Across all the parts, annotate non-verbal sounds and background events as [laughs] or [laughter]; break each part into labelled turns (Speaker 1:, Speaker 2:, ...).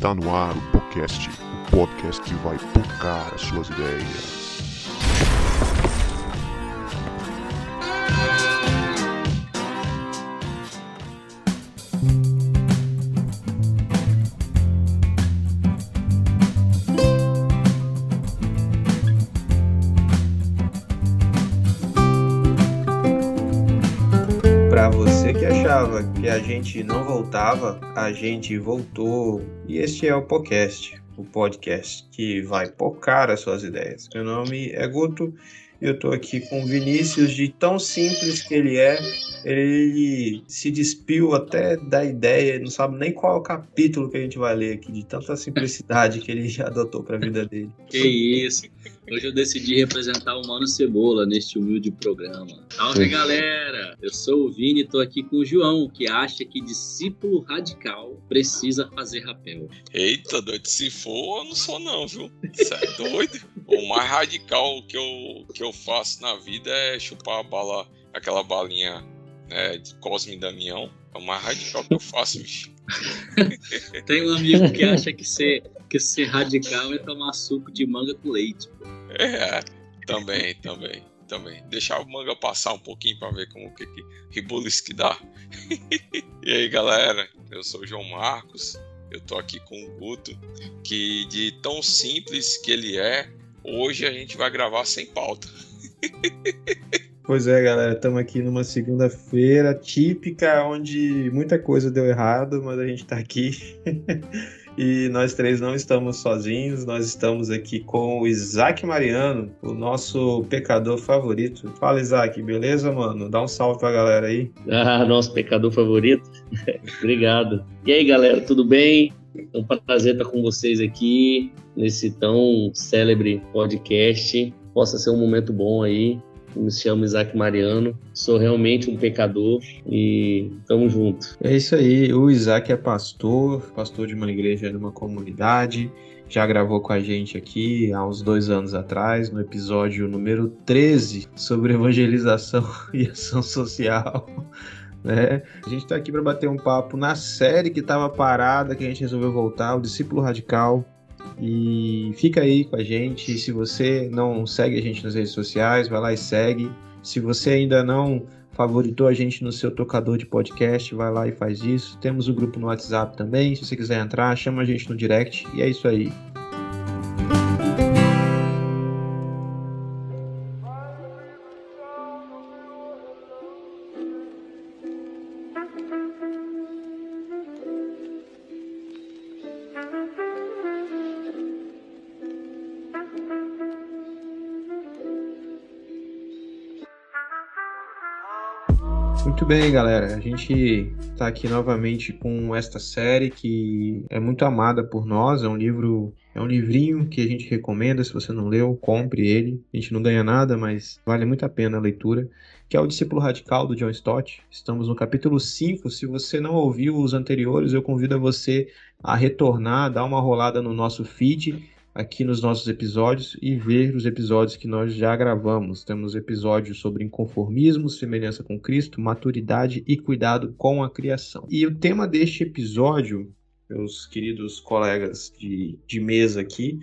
Speaker 1: Está no ar o podcast, o podcast que vai tocar as suas ideias.
Speaker 2: Gente não voltava, a gente voltou e este é o podcast, o podcast que vai pocar as suas ideias. Meu nome é Guto e eu estou aqui com Vinícius, de tão simples que ele é, ele se despiu até da ideia, não sabe nem qual é o capítulo que a gente vai ler aqui, de tanta simplicidade que ele já adotou para a vida dele. [laughs]
Speaker 3: Que isso! Hoje eu decidi representar o Mano Cebola neste humilde programa. Salve galera! Eu sou o Vini e tô aqui com o João, que acha que discípulo radical precisa fazer rapel.
Speaker 4: Eita, doido, se for, eu não sou não, viu? Você é doido? o mais radical que eu, que eu faço na vida é chupar a bala, aquela balinha né, de Cosme e Damião. É o mais radical que eu faço, bicho. [laughs]
Speaker 3: Tem um amigo que acha que ser, que ser radical é tomar suco de manga com leite.
Speaker 4: É, também, também, também. Deixar o manga passar um pouquinho para ver como que, que ribulis que dá. [laughs] e aí, galera, eu sou o João Marcos. Eu tô aqui com o Guto, que de tão simples que ele é, hoje a gente vai gravar sem pauta. [laughs]
Speaker 2: Pois é, galera, estamos aqui numa segunda-feira típica, onde muita coisa deu errado, mas a gente está aqui. [laughs] e nós três não estamos sozinhos, nós estamos aqui com o Isaac Mariano, o nosso pecador favorito. Fala, Isaac, beleza, mano? Dá um salve pra galera aí. [laughs]
Speaker 3: Ah, nosso pecador favorito. [laughs] Obrigado. E aí, galera, tudo bem? É um prazer estar com vocês aqui nesse tão célebre podcast. Possa ser um momento bom aí me chamo Isaac Mariano, sou realmente um pecador e tamo junto.
Speaker 2: É isso aí, o Isaac é pastor, pastor de uma igreja, de uma comunidade, já gravou com a gente aqui há uns dois anos atrás, no episódio número 13, sobre evangelização [laughs] e ação social. [laughs] Né? A gente está aqui para bater um papo na série que estava parada, que a gente resolveu voltar, o Discípulo Radical. E fica aí com a gente. Se você não segue a gente nas redes sociais, vai lá e segue. Se você ainda não favoritou a gente no seu tocador de podcast, vai lá e faz isso. Temos o grupo no WhatsApp também. Se você quiser entrar, chama a gente no direct. E é isso aí. Bem, galera. A gente está aqui novamente com esta série que é muito amada por nós. É um livro, é um livrinho que a gente recomenda. Se você não leu, compre ele. A gente não ganha nada, mas vale muito a pena a leitura. Que é o Discípulo Radical do John Stott. Estamos no capítulo 5. Se você não ouviu os anteriores, eu convido a você a retornar, dar uma rolada no nosso feed aqui nos nossos episódios e ver os episódios que nós já gravamos. Temos episódios sobre inconformismo, semelhança com Cristo, maturidade e cuidado com a criação. E o tema deste episódio, meus queridos colegas de, de mesa aqui,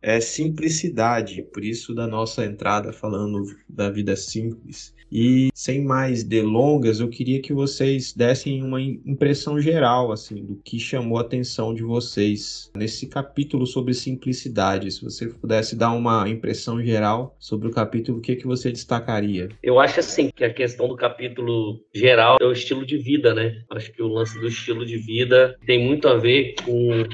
Speaker 2: é simplicidade, por isso da nossa entrada falando da vida simples. E sem mais delongas, eu queria que vocês dessem uma impressão geral assim do que chamou a atenção de vocês nesse capítulo sobre simplicidade. Se você pudesse dar uma impressão geral sobre o capítulo, o que que você destacaria?
Speaker 3: Eu acho assim que a questão do capítulo geral é o estilo de vida, né? Acho que o lance do estilo de vida tem muito a ver com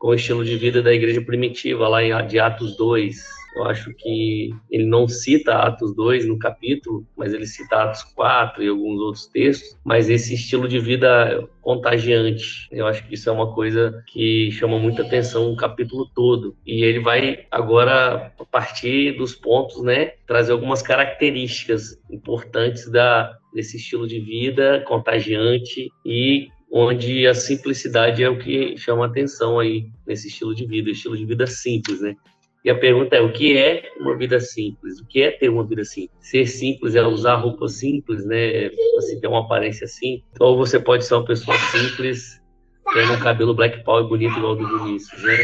Speaker 3: com o estilo de vida da igreja primitiva, lá em, de Atos 2, eu acho que ele não cita Atos 2 no capítulo, mas ele cita Atos 4 e alguns outros textos. Mas esse estilo de vida contagiante, eu acho que isso é uma coisa que chama muita atenção no capítulo todo. E ele vai agora, a partir dos pontos, né, trazer algumas características importantes da, desse estilo de vida contagiante e onde a simplicidade é o que chama atenção aí nesse estilo de vida, estilo de vida simples, né? E a pergunta é: o que é uma vida simples? O que é ter uma vida simples? Ser simples é usar roupa simples, né? Assim, ter uma aparência simples. Ou você pode ser uma pessoa simples tendo um cabelo black power bonito igual do Vinícius, né?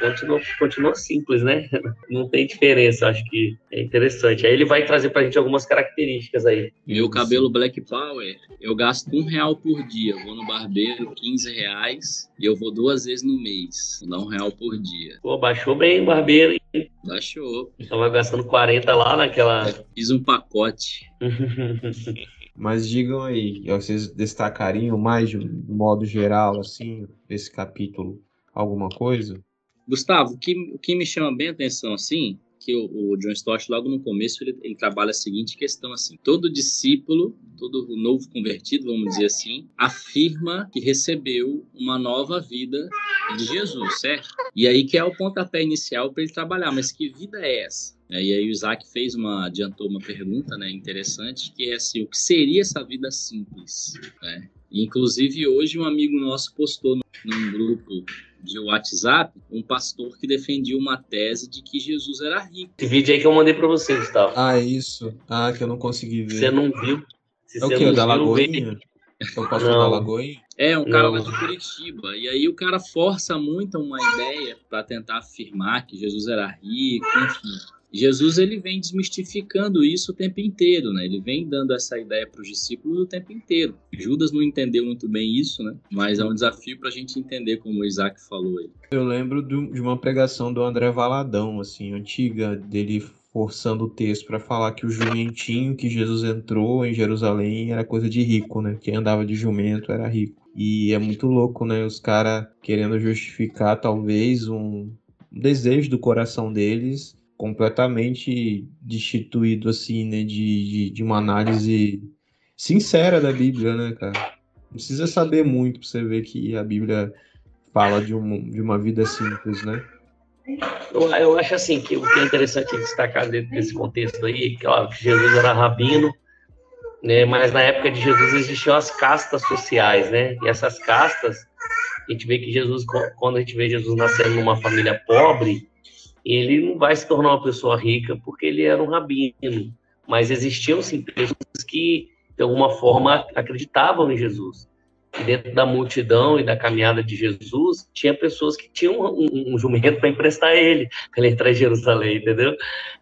Speaker 3: Continua, continua simples, né? [laughs] Não tem diferença, acho que é interessante. Aí ele vai trazer pra gente algumas características aí.
Speaker 5: Meu cabelo black power, eu gasto um real por dia. Eu vou no barbeiro, 15 reais, e eu vou duas vezes no mês. Dar um real por dia.
Speaker 3: Pô, baixou bem o barbeiro? [laughs]
Speaker 5: Baixou.
Speaker 3: Tava gastando 40 lá naquela.
Speaker 5: Fiz um pacote. [laughs]
Speaker 2: Mas digam aí, vocês destacariam mais de um modo geral, assim, esse capítulo, alguma coisa?
Speaker 5: Gustavo, o que, o que me chama bem a atenção, assim, que o, o John Stott, logo no começo, ele, ele, trabalha a seguinte questão, assim, todo discípulo, todo novo convertido, vamos dizer assim, afirma que recebeu uma nova vida de Jesus, certo? E aí que é o pontapé inicial para ele trabalhar, mas que vida é essa? É, e aí o Isaac fez uma, adiantou uma pergunta né, interessante, que é assim, o que seria essa vida simples? Né? Inclusive hoje um amigo nosso postou num grupo de WhatsApp um pastor que defendia uma tese de que Jesus era rico.
Speaker 3: Esse vídeo aí que eu mandei para você, Gustavo.
Speaker 2: Ah, isso. Ah, que eu não consegui ver.
Speaker 3: Você não viu?
Speaker 2: Se é o que? O da Lagoinha? É o pastor da Lagoinha?
Speaker 5: É, um cara lá de Curitiba. E aí o cara força muito uma ideia para tentar afirmar que Jesus era rico, enfim. Jesus ele vem desmistificando isso o tempo inteiro, né? Ele vem dando essa ideia para os discípulos o tempo inteiro. Judas não entendeu muito bem isso, né? Mas é um desafio para a gente entender, como o Isaac falou aí.
Speaker 2: Eu lembro de uma pregação do André Valadão, assim, antiga, dele forçando o texto para falar que o jumentinho que Jesus entrou em Jerusalém era coisa de rico, né? Quem andava de jumento era rico. E é muito louco, né? Os caras querendo justificar talvez um desejo do coração deles completamente destituído, assim, né, de, de, de, uma análise sincera da Bíblia, né, cara? Não precisa saber muito para você ver que a Bíblia fala de, um, de uma vida simples, né?
Speaker 3: Eu, eu acho assim que o que é interessante destacar dentro desse contexto aí, que Jesus era rabino, né, mas na época de Jesus existiam as castas sociais, né? E essas castas, a gente vê que Jesus, quando a gente vê Jesus nascendo numa família pobre, ele não vai se tornar uma pessoa rica porque ele era um rabino, mas existiam sim pessoas que de alguma forma acreditavam em Jesus. E dentro da multidão e da caminhada de Jesus, tinha pessoas que tinham um, um jumento para emprestar ele, [laughs] para ele entrar em Jerusalém, entendeu?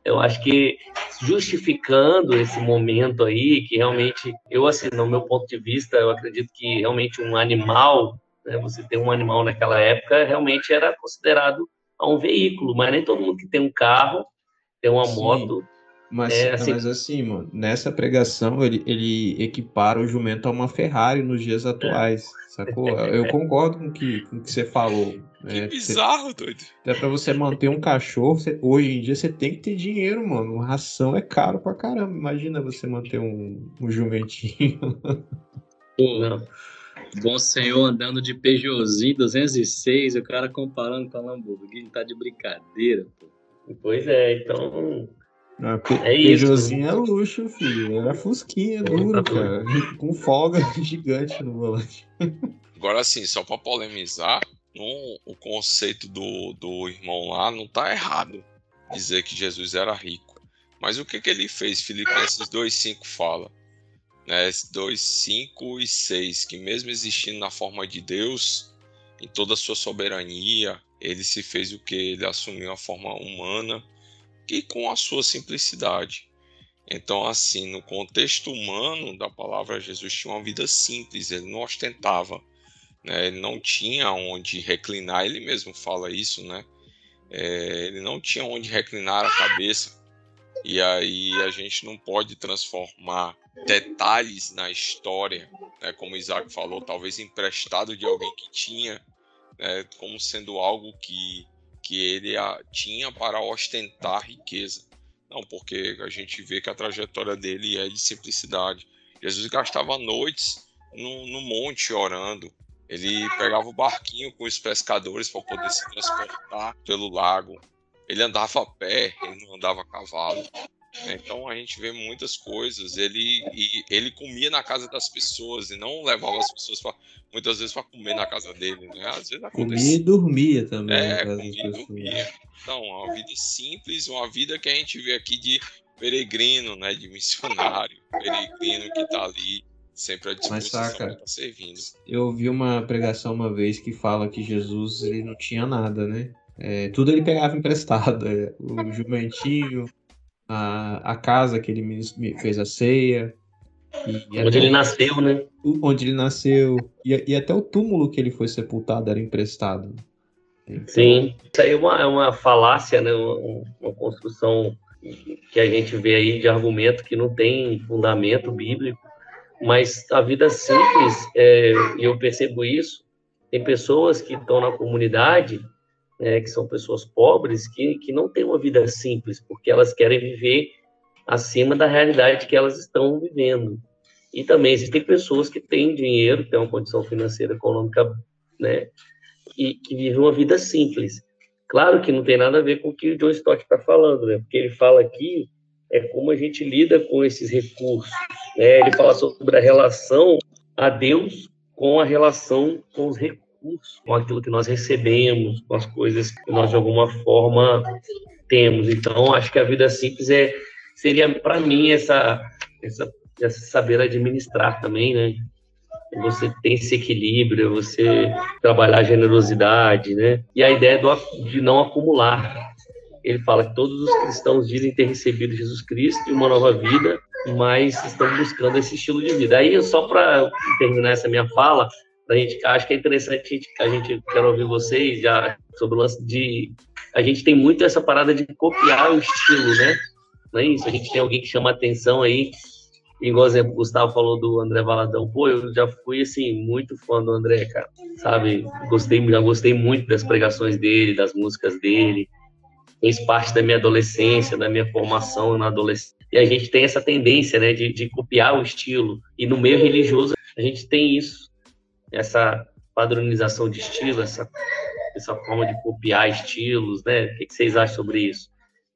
Speaker 3: Eu acho que justificando esse momento aí, que realmente, eu assim, no meu ponto de vista, eu acredito que realmente um animal, né, você ter um animal naquela época, realmente era considerado a um veículo, mas nem todo mundo que tem um carro, tem uma Sim, moto.
Speaker 2: Mas, é, assim... mas assim, mano, nessa pregação ele, ele equipara o jumento a uma Ferrari nos dias atuais, é. sacou? Eu concordo com que, o que você falou.
Speaker 4: Que é, bizarro,
Speaker 2: você,
Speaker 4: doido.
Speaker 2: Até pra você manter um cachorro, você, hoje em dia você tem que ter dinheiro, mano. Ração é caro pra caramba. Imagina você manter um, um jumentinho.
Speaker 5: Pô, não. Bom senhor andando de Peugeotzinho 206, o cara comparando com a Lamborghini, tá de brincadeira, pô.
Speaker 3: Pois é, então.
Speaker 2: Não, é Peugeotzinho isso. é luxo, filho. Era fusquinha, duro, cara. [laughs] Com folga [laughs] gigante no volante.
Speaker 4: Agora, assim, só pra polemizar, no, o conceito do, do irmão lá não tá errado. Dizer que Jesus era rico. Mas o que, que ele fez? Filipenses 2,5 fala né, 2, 5 e 6, que mesmo existindo na forma de Deus, em toda a sua soberania, ele se fez o que? Ele assumiu a forma humana e com a sua simplicidade. Então, assim, no contexto humano da palavra, Jesus tinha uma vida simples, ele não ostentava, né? ele não tinha onde reclinar, ele mesmo fala isso, né? É, ele não tinha onde reclinar a cabeça, e aí a gente não pode transformar detalhes na história, né, como o Isaac falou, talvez emprestado de alguém que tinha, né, como sendo algo que, que ele a, tinha para ostentar riqueza. Não, porque a gente vê que a trajetória dele é de simplicidade. Jesus gastava noites no, no monte orando. Ele pegava o barquinho com os pescadores para poder se transportar pelo lago. Ele andava a pé, ele não andava a cavalo. Então a gente vê muitas coisas. Ele e ele comia na casa das pessoas e não levava as pessoas pra, muitas vezes para comer na casa dele, né? Às vezes
Speaker 2: Comia e dormia também.
Speaker 4: É, comia e dormia. Então, uma vida simples, uma vida que a gente vê aqui de peregrino, né? De missionário, peregrino que está ali Sempre à
Speaker 2: Mas
Speaker 4: disposição
Speaker 2: saca,
Speaker 4: tá servindo.
Speaker 2: eu ouvi uma pregação uma vez que fala que Jesus ele não tinha nada, né? É, tudo ele pegava emprestado. é, O jumentinho, a, a casa que ele me- fez a ceia. E, e
Speaker 3: Onde
Speaker 2: até
Speaker 3: ele nasceu, né?
Speaker 2: onde ele nasceu. E, e até o túmulo que ele foi sepultado era emprestado.
Speaker 3: Sim. Isso aí é uma, é uma falácia, né? Uma, uma construção que a gente vê aí de argumento que não tem fundamento bíblico. Mas a vida simples, é, e eu percebo isso, tem pessoas que estão na comunidade, né, que são pessoas pobres, que, que não têm uma vida simples, porque elas querem viver acima da realidade que elas estão vivendo. E também existem pessoas que têm dinheiro, têm uma condição financeira, econômica, né, e que vivem uma vida simples. Claro que não tem nada a ver com o que o John Stott está falando, né? Porque ele fala aqui é como a gente lida com esses recursos. Né? Ele fala sobre a relação a Deus com a relação com os recursos, com aquilo que nós recebemos, com as coisas que nós de alguma forma temos. Então, acho que a vida simples é seria para mim essa, essa essa saber administrar também, né? Você tem esse equilíbrio, você trabalhar a generosidade, né? E a ideia do, de não acumular. Ele fala que todos os cristãos dizem ter recebido Jesus Cristo e uma nova vida, mas estão buscando esse estilo de vida. Aí, só para terminar essa minha fala, gente acho que é interessante a gente, a gente ouvir vocês já sobre o lance de a gente tem muito essa parada de copiar o estilo, né? Não é isso? A gente tem alguém que chama atenção aí Igual o Gustavo falou do André Valadão. Pô, eu já fui, assim, muito fã do André, cara. Sabe? Gostei, já gostei muito das pregações dele, das músicas dele. Fez parte da minha adolescência, da minha formação na adolescência. E a gente tem essa tendência, né, de, de copiar o estilo. E no meio religioso, a gente tem isso. Essa padronização de estilo, essa, essa forma de copiar estilos, né? O que, vocês acham sobre isso?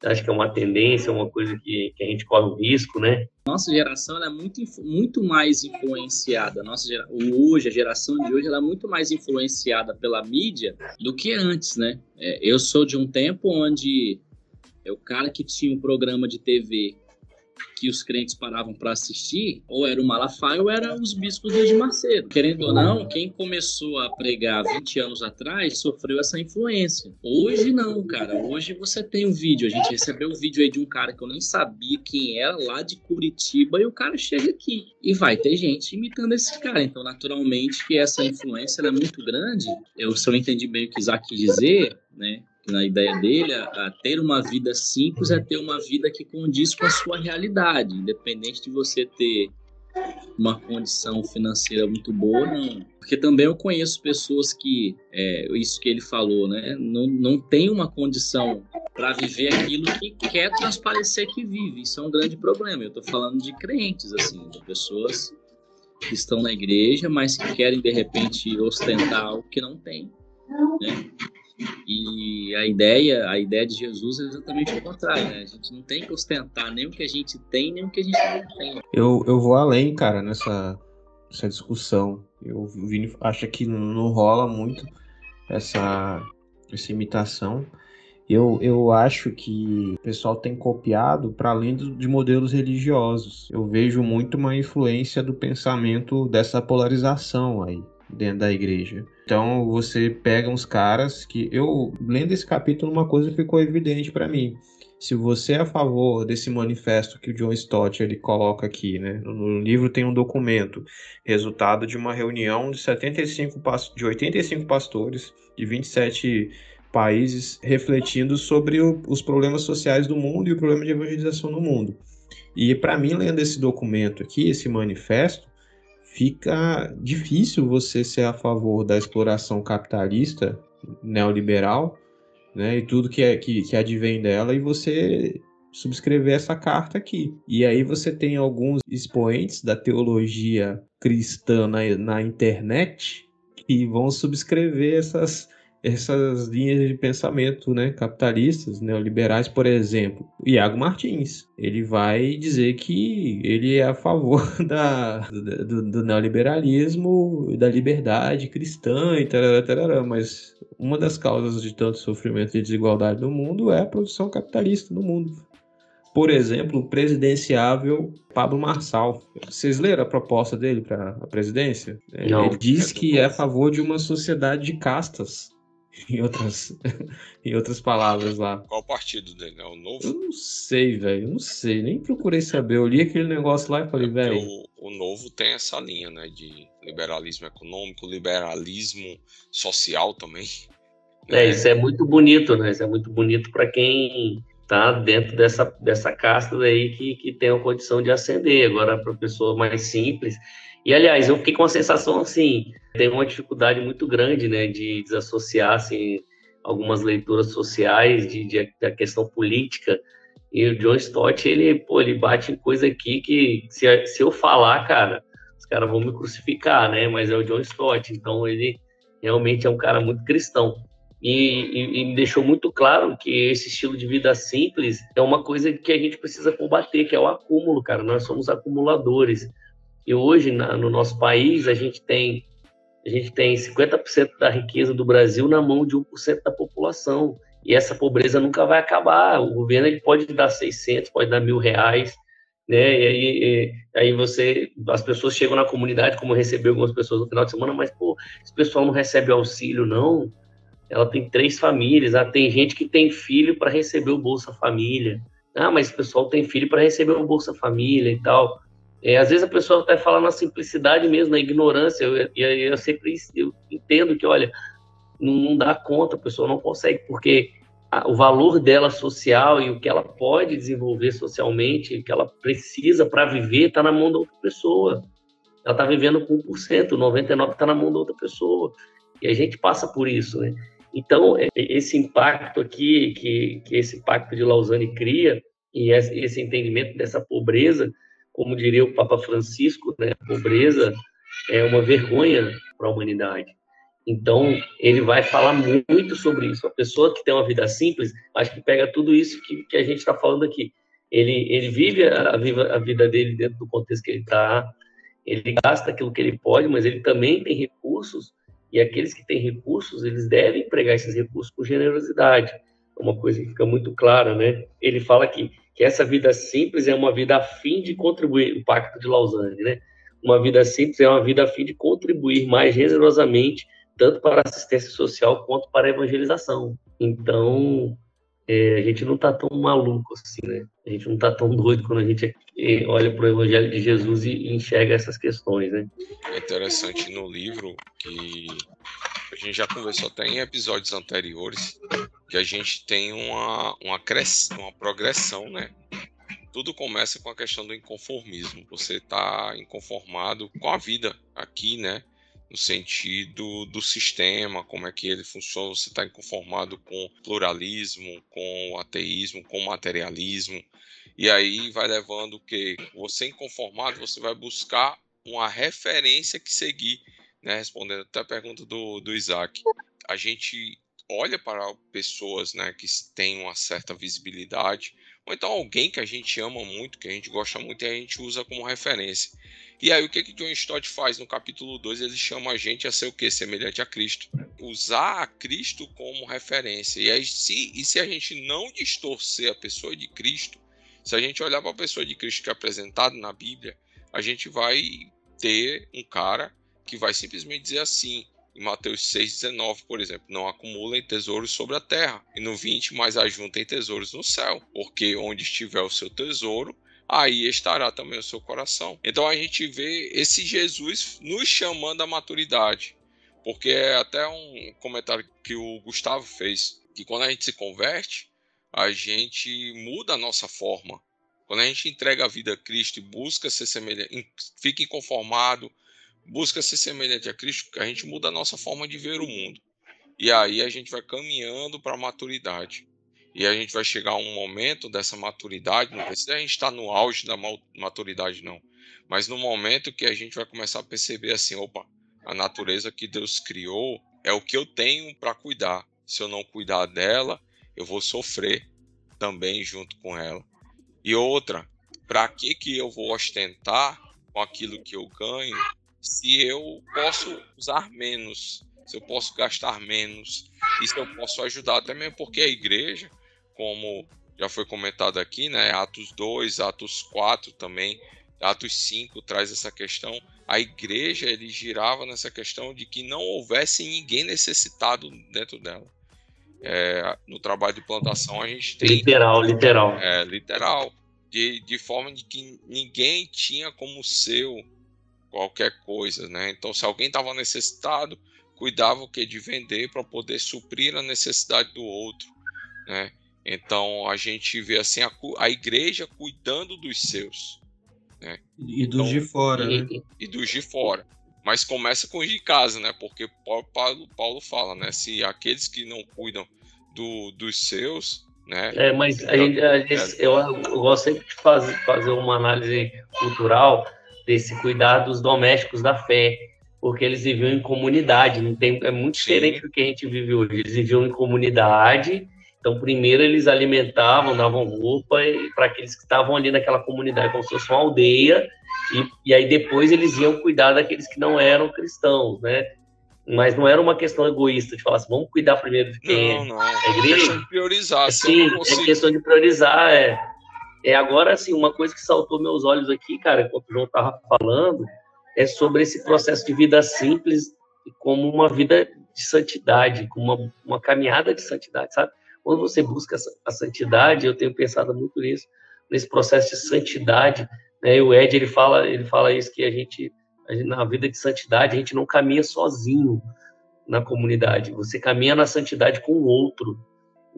Speaker 3: Acho que é uma tendência, uma coisa que, que a gente corre o risco, né?
Speaker 5: nossa geração é muito, muito mais influenciada. Nossa hoje, a geração de hoje, é muito mais influenciada pela mídia do que antes, né? É, eu sou de um tempo onde é o cara que tinha um programa de TV que os crentes paravam para assistir, ou era o Malafaia ou era os bispos de Macedo. Querendo ou não, quem começou a pregar 20 anos atrás sofreu essa influência. Hoje não, cara. Hoje você tem um vídeo. A gente recebeu um vídeo aí de um cara que eu nem sabia quem era, lá de Curitiba, e o cara chega aqui. E vai ter gente imitando esse cara. Então, naturalmente, que essa influência é muito grande. Eu, se eu entendi bem o que Isaac quis dizer, né? Na ideia dele, a, a ter uma vida simples é ter uma vida que condiz com a sua realidade, independente de você ter uma condição financeira muito boa, não. Porque também eu conheço pessoas que, é, isso que ele falou, né, não, não tem uma condição para viver aquilo que quer transparecer que vive. Isso é um grande problema. Eu estou falando de crentes, assim, de pessoas que estão na igreja, mas que querem, de repente, ostentar algo que não tem, né? E a ideia, a ideia de Jesus é exatamente o contrário, né? A gente não tem que ostentar nem o que a gente tem, nem o que a gente não tem.
Speaker 2: Eu, eu vou além, cara, nessa, nessa discussão. Eu, o Vini acha que não, rola muito essa, essa imitação. Eu, eu acho que o pessoal tem copiado para além do- de modelos religiosos. Eu vejo muito uma influência do pensamento dessa polarização aí dentro da igreja. Então você pega uns caras que eu lendo esse capítulo uma coisa ficou evidente para mim. Se você é a favor desse manifesto que o John Stott ele coloca aqui, né? No, livro tem um documento, resultado de uma reunião de 75 pas- de 85 pastores de 27 países refletindo sobre o- os problemas sociais do mundo e o problema de evangelização no mundo. E para mim, lendo esse documento aqui, esse manifesto, fica difícil você ser a favor da exploração capitalista neoliberal, né, e tudo que, é, que, que advém dela, e você subscrever essa carta aqui. E aí você tem alguns expoentes da teologia cristã na, na internet que vão subscrever essas, essas linhas de pensamento né, capitalistas, neoliberais, por exemplo. O Iago Martins, ele vai dizer que ele é a favor [laughs] da, do, do neoliberalismo, da liberdade cristã e tarará, tarará, mas uma das causas de tanto sofrimento e desigualdade no mundo é a produção capitalista no mundo. por exemplo, o presidenciável Pablo Marçal. Vocês leram a proposta dele para a presidência?
Speaker 3: Não.
Speaker 2: Ele diz que é a favor de uma sociedade de castas. [laughs] Em outras, [laughs] em outras palavras lá.
Speaker 4: Qual o partido dele? É o
Speaker 2: Eu
Speaker 4: novo?
Speaker 2: não sei, velho. Eu não sei. Nem procurei saber. Eu li aquele negócio lá e falei,
Speaker 4: Porque
Speaker 2: velho.
Speaker 4: o, o novo tem essa linha, né? De liberalismo econômico, liberalismo social também.
Speaker 3: É, isso é muito bonito, né? Isso é muito bonito para quem tá dentro dessa, dessa casta daí que, que tem a condição de ascender. Agora, para pessoa mais simples. E, aliás, eu fiquei com a sensação assim, tem uma dificuldade muito grande, né, de desassociar, assim, algumas leituras sociais de, de- da questão política. E o John Stott, ele, pô, ele bate em coisa aqui que, se, se eu falar, cara, os caras vão me crucificar, né? Mas é o John Stott, então ele realmente é um cara muito cristão. E, e- me deixou muito claro que esse estilo de vida simples é uma coisa que a gente precisa combater, que é o acúmulo, cara. Nós somos acumuladores. E hoje, na- no nosso país, a gente tem a gente tem 50% da riqueza do Brasil na mão de 1% da população. E essa pobreza nunca vai acabar. O governo ele pode dar 600, pode dar mil reais, né? E aí, e- aí você, as pessoas chegam na comunidade, como eu recebi algumas pessoas no final de semana, mas pô, esse pessoal não recebe auxílio, não. Ela tem três famílias. Ah, tem gente que tem filho para receber o Bolsa Família. Ah, mas o pessoal tem filho para receber o Bolsa Família e tal. É, às vezes a pessoa até fala na simplicidade mesmo, na ignorância. Eu, eu, eu sempre eu entendo que, olha, não, não dá conta, a pessoa não consegue, porque a- o valor dela social e o que ela pode desenvolver socialmente, o que ela precisa para viver, está na mão da outra pessoa. Ela está vivendo com 1%, 99% está na mão da outra pessoa. E a gente passa por isso, né? Então, é- esse impacto aqui, que, que esse pacto de Lausanne cria, e esse entendimento dessa pobreza, como diria o Papa Francisco, né? A pobreza é uma vergonha para a humanidade. Então, ele vai falar muito sobre isso. A pessoa que tem uma vida simples, acho que pega tudo isso que, que a gente está falando aqui. Ele, ele vive a, a vida dele dentro do contexto que ele está, ele gasta aquilo que ele pode, mas ele também tem recursos, e aqueles que têm recursos, eles devem empregar esses recursos com generosidade. É uma coisa que fica muito clara, né? Ele fala que, que essa vida simples é uma vida a fim de contribuir, o Pacto de Lausanne, né? Uma vida simples é uma vida a fim de contribuir mais generosamente tanto para a assistência social quanto para a evangelização. Então, é, a gente não está tão maluco assim, né? A gente não está tão doido quando a gente olha para o Evangelho de Jesus e, e enxerga essas questões, né?
Speaker 4: É interessante no livro que a gente já conversou até em episódios anteriores que a gente tem uma, uma, cres... uma progressão, né? Tudo começa com a questão do inconformismo. Você está inconformado com a vida aqui, né? No sentido do sistema, como é que ele funciona. Você está inconformado com pluralismo, com ateísmo, com materialismo. E aí vai levando que você inconformado, você vai buscar uma referência que seguir, né? Respondendo até a pergunta do, do Isaac. A gente olha para pessoas né, que têm uma certa visibilidade, ou então alguém que a gente ama muito, que a gente gosta muito e a gente usa como referência. E aí o que que John Stott faz no capítulo 2? Ele chama a gente a ser o quê? Semelhante a Cristo. Usar a Cristo como referência. E aí se, e se a gente não distorcer a pessoa de Cristo, se a gente olhar para a pessoa de Cristo que é apresentado na Bíblia, a gente vai ter um cara que vai simplesmente dizer assim, em Mateus 6,19, por exemplo, não acumulem tesouros sobre a terra, e no 20, mas ajuntem tesouros no céu, porque onde estiver o seu tesouro, aí estará também o seu coração. Então a gente vê esse Jesus nos chamando à maturidade, porque é até um comentário que o Gustavo fez, que quando a gente se converte, a gente muda a nossa forma. Quando a gente entrega a vida a Cristo e busca ser semelhante, fica inconformado, busca ser semelhante a Cristo, a gente muda a nossa forma de ver o mundo. E aí a gente vai caminhando para a maturidade. E a gente vai chegar a um momento dessa maturidade, não precisa a gente estar no auge da maturidade, não. Mas no momento que a gente vai começar a perceber assim, opa, a natureza que Deus criou é o que eu tenho para cuidar. Se eu não cuidar dela, eu vou sofrer também junto com ela. E outra, para que que eu vou ostentar com aquilo que eu ganho se eu posso usar menos, se eu posso gastar menos, e se eu posso ajudar até mesmo porque a igreja, como já foi comentado aqui, né? Atos 2, Atos 4 também, Atos 5 traz essa questão. A igreja ele girava nessa questão de que não houvesse ninguém necessitado dentro dela. É, no trabalho de plantação a gente tem.
Speaker 3: Literal, literal.
Speaker 4: É, literal. De, de forma de que ninguém tinha como seu qualquer coisa, né? Então, se alguém estava necessitado, cuidava o que de vender para poder suprir a necessidade do outro, né? Então a gente vê assim a, a igreja cuidando dos seus, né?
Speaker 2: E dos então, de fora,
Speaker 4: e,
Speaker 2: né?
Speaker 4: E dos de fora. Mas começa com os de casa, né? Porque Paulo, Paulo fala, né? Se aqueles que não cuidam do, dos seus, né?
Speaker 3: É, mas a gente, a gente, eu, eu, gosto sempre de fazer, fazer uma análise cultural desse cuidar dos domésticos da fé, porque eles viviam em comunidade, não tem, é muito diferente Sim. do que a gente vive hoje. Eles viviam em comunidade, então primeiro eles alimentavam, davam roupa para aqueles que estavam ali naquela comunidade, como se fosse uma aldeia, e, e aí depois eles iam cuidar daqueles que não eram cristãos, né? Mas não era uma questão egoísta de falar assim, vamos cuidar primeiro de quem
Speaker 4: não, é. Não, é igreja. questão de priorizar.
Speaker 3: Sim, é questão de priorizar, é. É agora, assim, uma coisa que saltou meus olhos aqui, cara, enquanto o João estava falando, é sobre esse processo de vida simples como uma vida de santidade, como uma, uma caminhada de santidade, sabe? Quando você busca a santidade, eu tenho pensado muito nisso, nesse processo de santidade, né? O Ed, ele fala, ele fala isso, que a gente, a gente, na vida de santidade, a gente não caminha sozinho na comunidade, você caminha na santidade com o outro,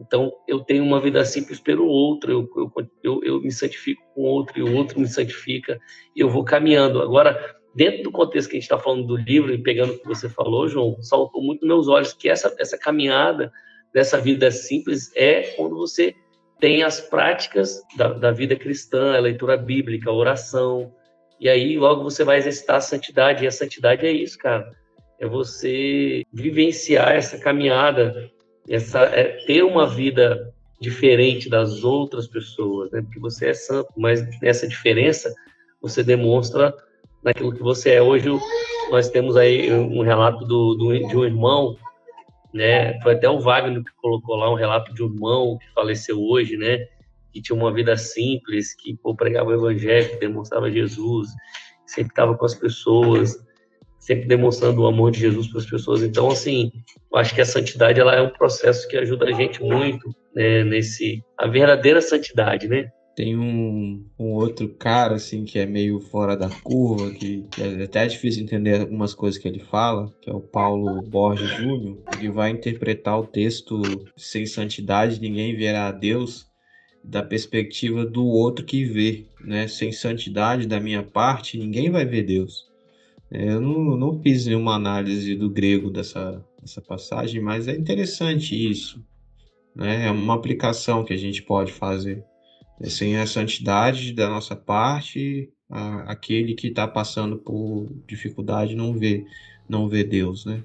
Speaker 3: então, eu tenho uma vida simples pelo outro, eu, eu, eu, eu me santifico com o outro, e o outro me santifica, e eu vou caminhando. Agora, dentro do contexto que a gente está falando do livro, e pegando o que você falou, João, saltou muito meus olhos que essa, essa caminhada dessa vida simples é quando você tem as práticas da, da vida cristã, a leitura bíblica, a oração, e aí logo você vai exercitar a santidade, e a santidade é isso, cara. É você vivenciar essa caminhada essa é ter uma vida diferente das outras pessoas, né? Porque você é santo, mas nessa diferença você demonstra naquilo que você é. Hoje nós temos aí um relato do, do, de um irmão, né? Foi até o Wagner que colocou lá um relato de um irmão que faleceu hoje, né? Que tinha uma vida simples, que pô, pregava o evangelho, que demonstrava Jesus, sempre estava com as pessoas sempre demonstrando o amor de Jesus para as pessoas. Então, assim, eu acho que a santidade ela é um processo que ajuda a gente muito né, nesse a verdadeira santidade, né?
Speaker 2: Tem um, um outro cara assim que é meio fora da curva, que, que é até difícil entender algumas coisas que ele fala, que é o Paulo Borges Júnior. Ele vai interpretar o texto sem santidade ninguém verá a Deus da perspectiva do outro que vê, né? Sem santidade da minha parte ninguém vai ver Deus. Eu não, não fiz nenhuma análise do grego dessa, dessa passagem, mas é interessante isso. Né? É uma aplicação que a gente pode fazer. Sem a santidade da nossa parte, a, aquele que está passando por dificuldade não vê, não vê Deus, né?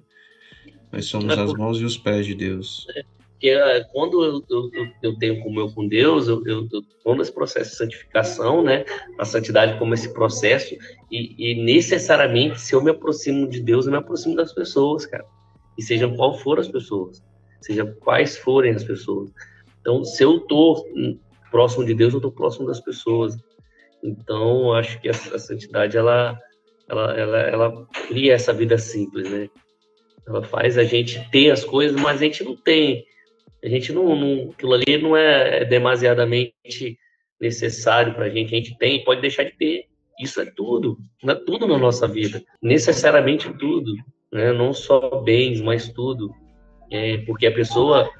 Speaker 2: Nós somos é as mãos e os pés de Deus.
Speaker 3: É, porque é, quando eu, eu, eu tenho com Deus, eu, estou nesse processo de santificação, né? A santidade como esse processo, e, e, necessariamente, se eu me aproximo de Deus, eu me aproximo das pessoas, cara. E sejam qual for as pessoas, seja quais forem as pessoas. Então, se eu estou próximo de Deus, eu estou próximo das pessoas. Então, acho que a, a santidade, ela, ela, ela, ela cria essa vida simples, né? Ela faz a gente ter as coisas, mas a gente não tem a gente não, não aquilo ali não é demasiadamente necessário para a gente. A gente tem, pode deixar de ter. Isso é tudo, é tudo na nossa vida, necessariamente tudo, né? Não só bens, mas tudo, é, porque a pessoa,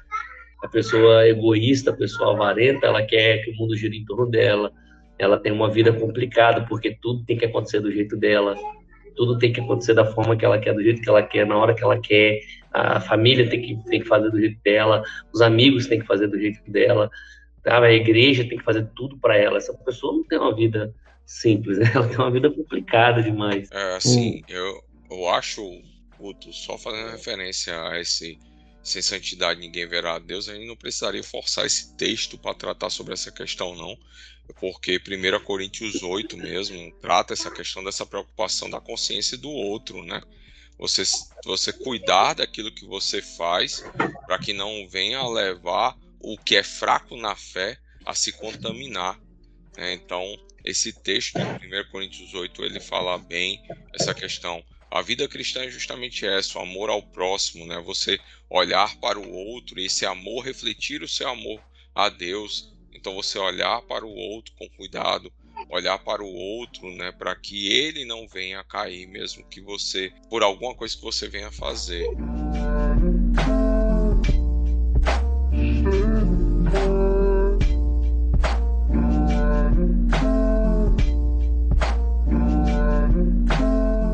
Speaker 3: a pessoa egoísta, a pessoa avarenta, ela quer que o mundo gire em torno dela. Ela tem uma vida complicada porque tudo tem que acontecer do jeito dela tudo tem que acontecer da forma que ela quer, do jeito que ela quer, na hora que ela quer. A família tem que, tem que fazer do jeito dela, os amigos têm que fazer do jeito dela, tá? a igreja tem que fazer tudo para ela. Essa pessoa não tem uma vida simples, né? [laughs] ela tem uma vida complicada demais.
Speaker 4: É, assim, hum. eu, eu acho, Guto, só fazendo referência a esse sem santidade ninguém verá a Deus, a gente não precisaria forçar esse texto para tratar sobre essa questão, não porque 1 Coríntios 8 mesmo trata essa questão dessa preocupação da consciência do outro, né? Você, você cuidar daquilo que você faz para que não venha levar o que é fraco na fé a se contaminar. Né? Então, esse texto de 1 Coríntios 8, ele fala bem essa questão. A vida cristã é justamente essa, o amor ao próximo, né? Você olhar para o outro e esse amor refletir o seu amor a Deus. Então você olhar para o outro com cuidado, olhar para o outro, né, para que ele não venha a cair, mesmo que você, por alguma coisa que você venha fazer.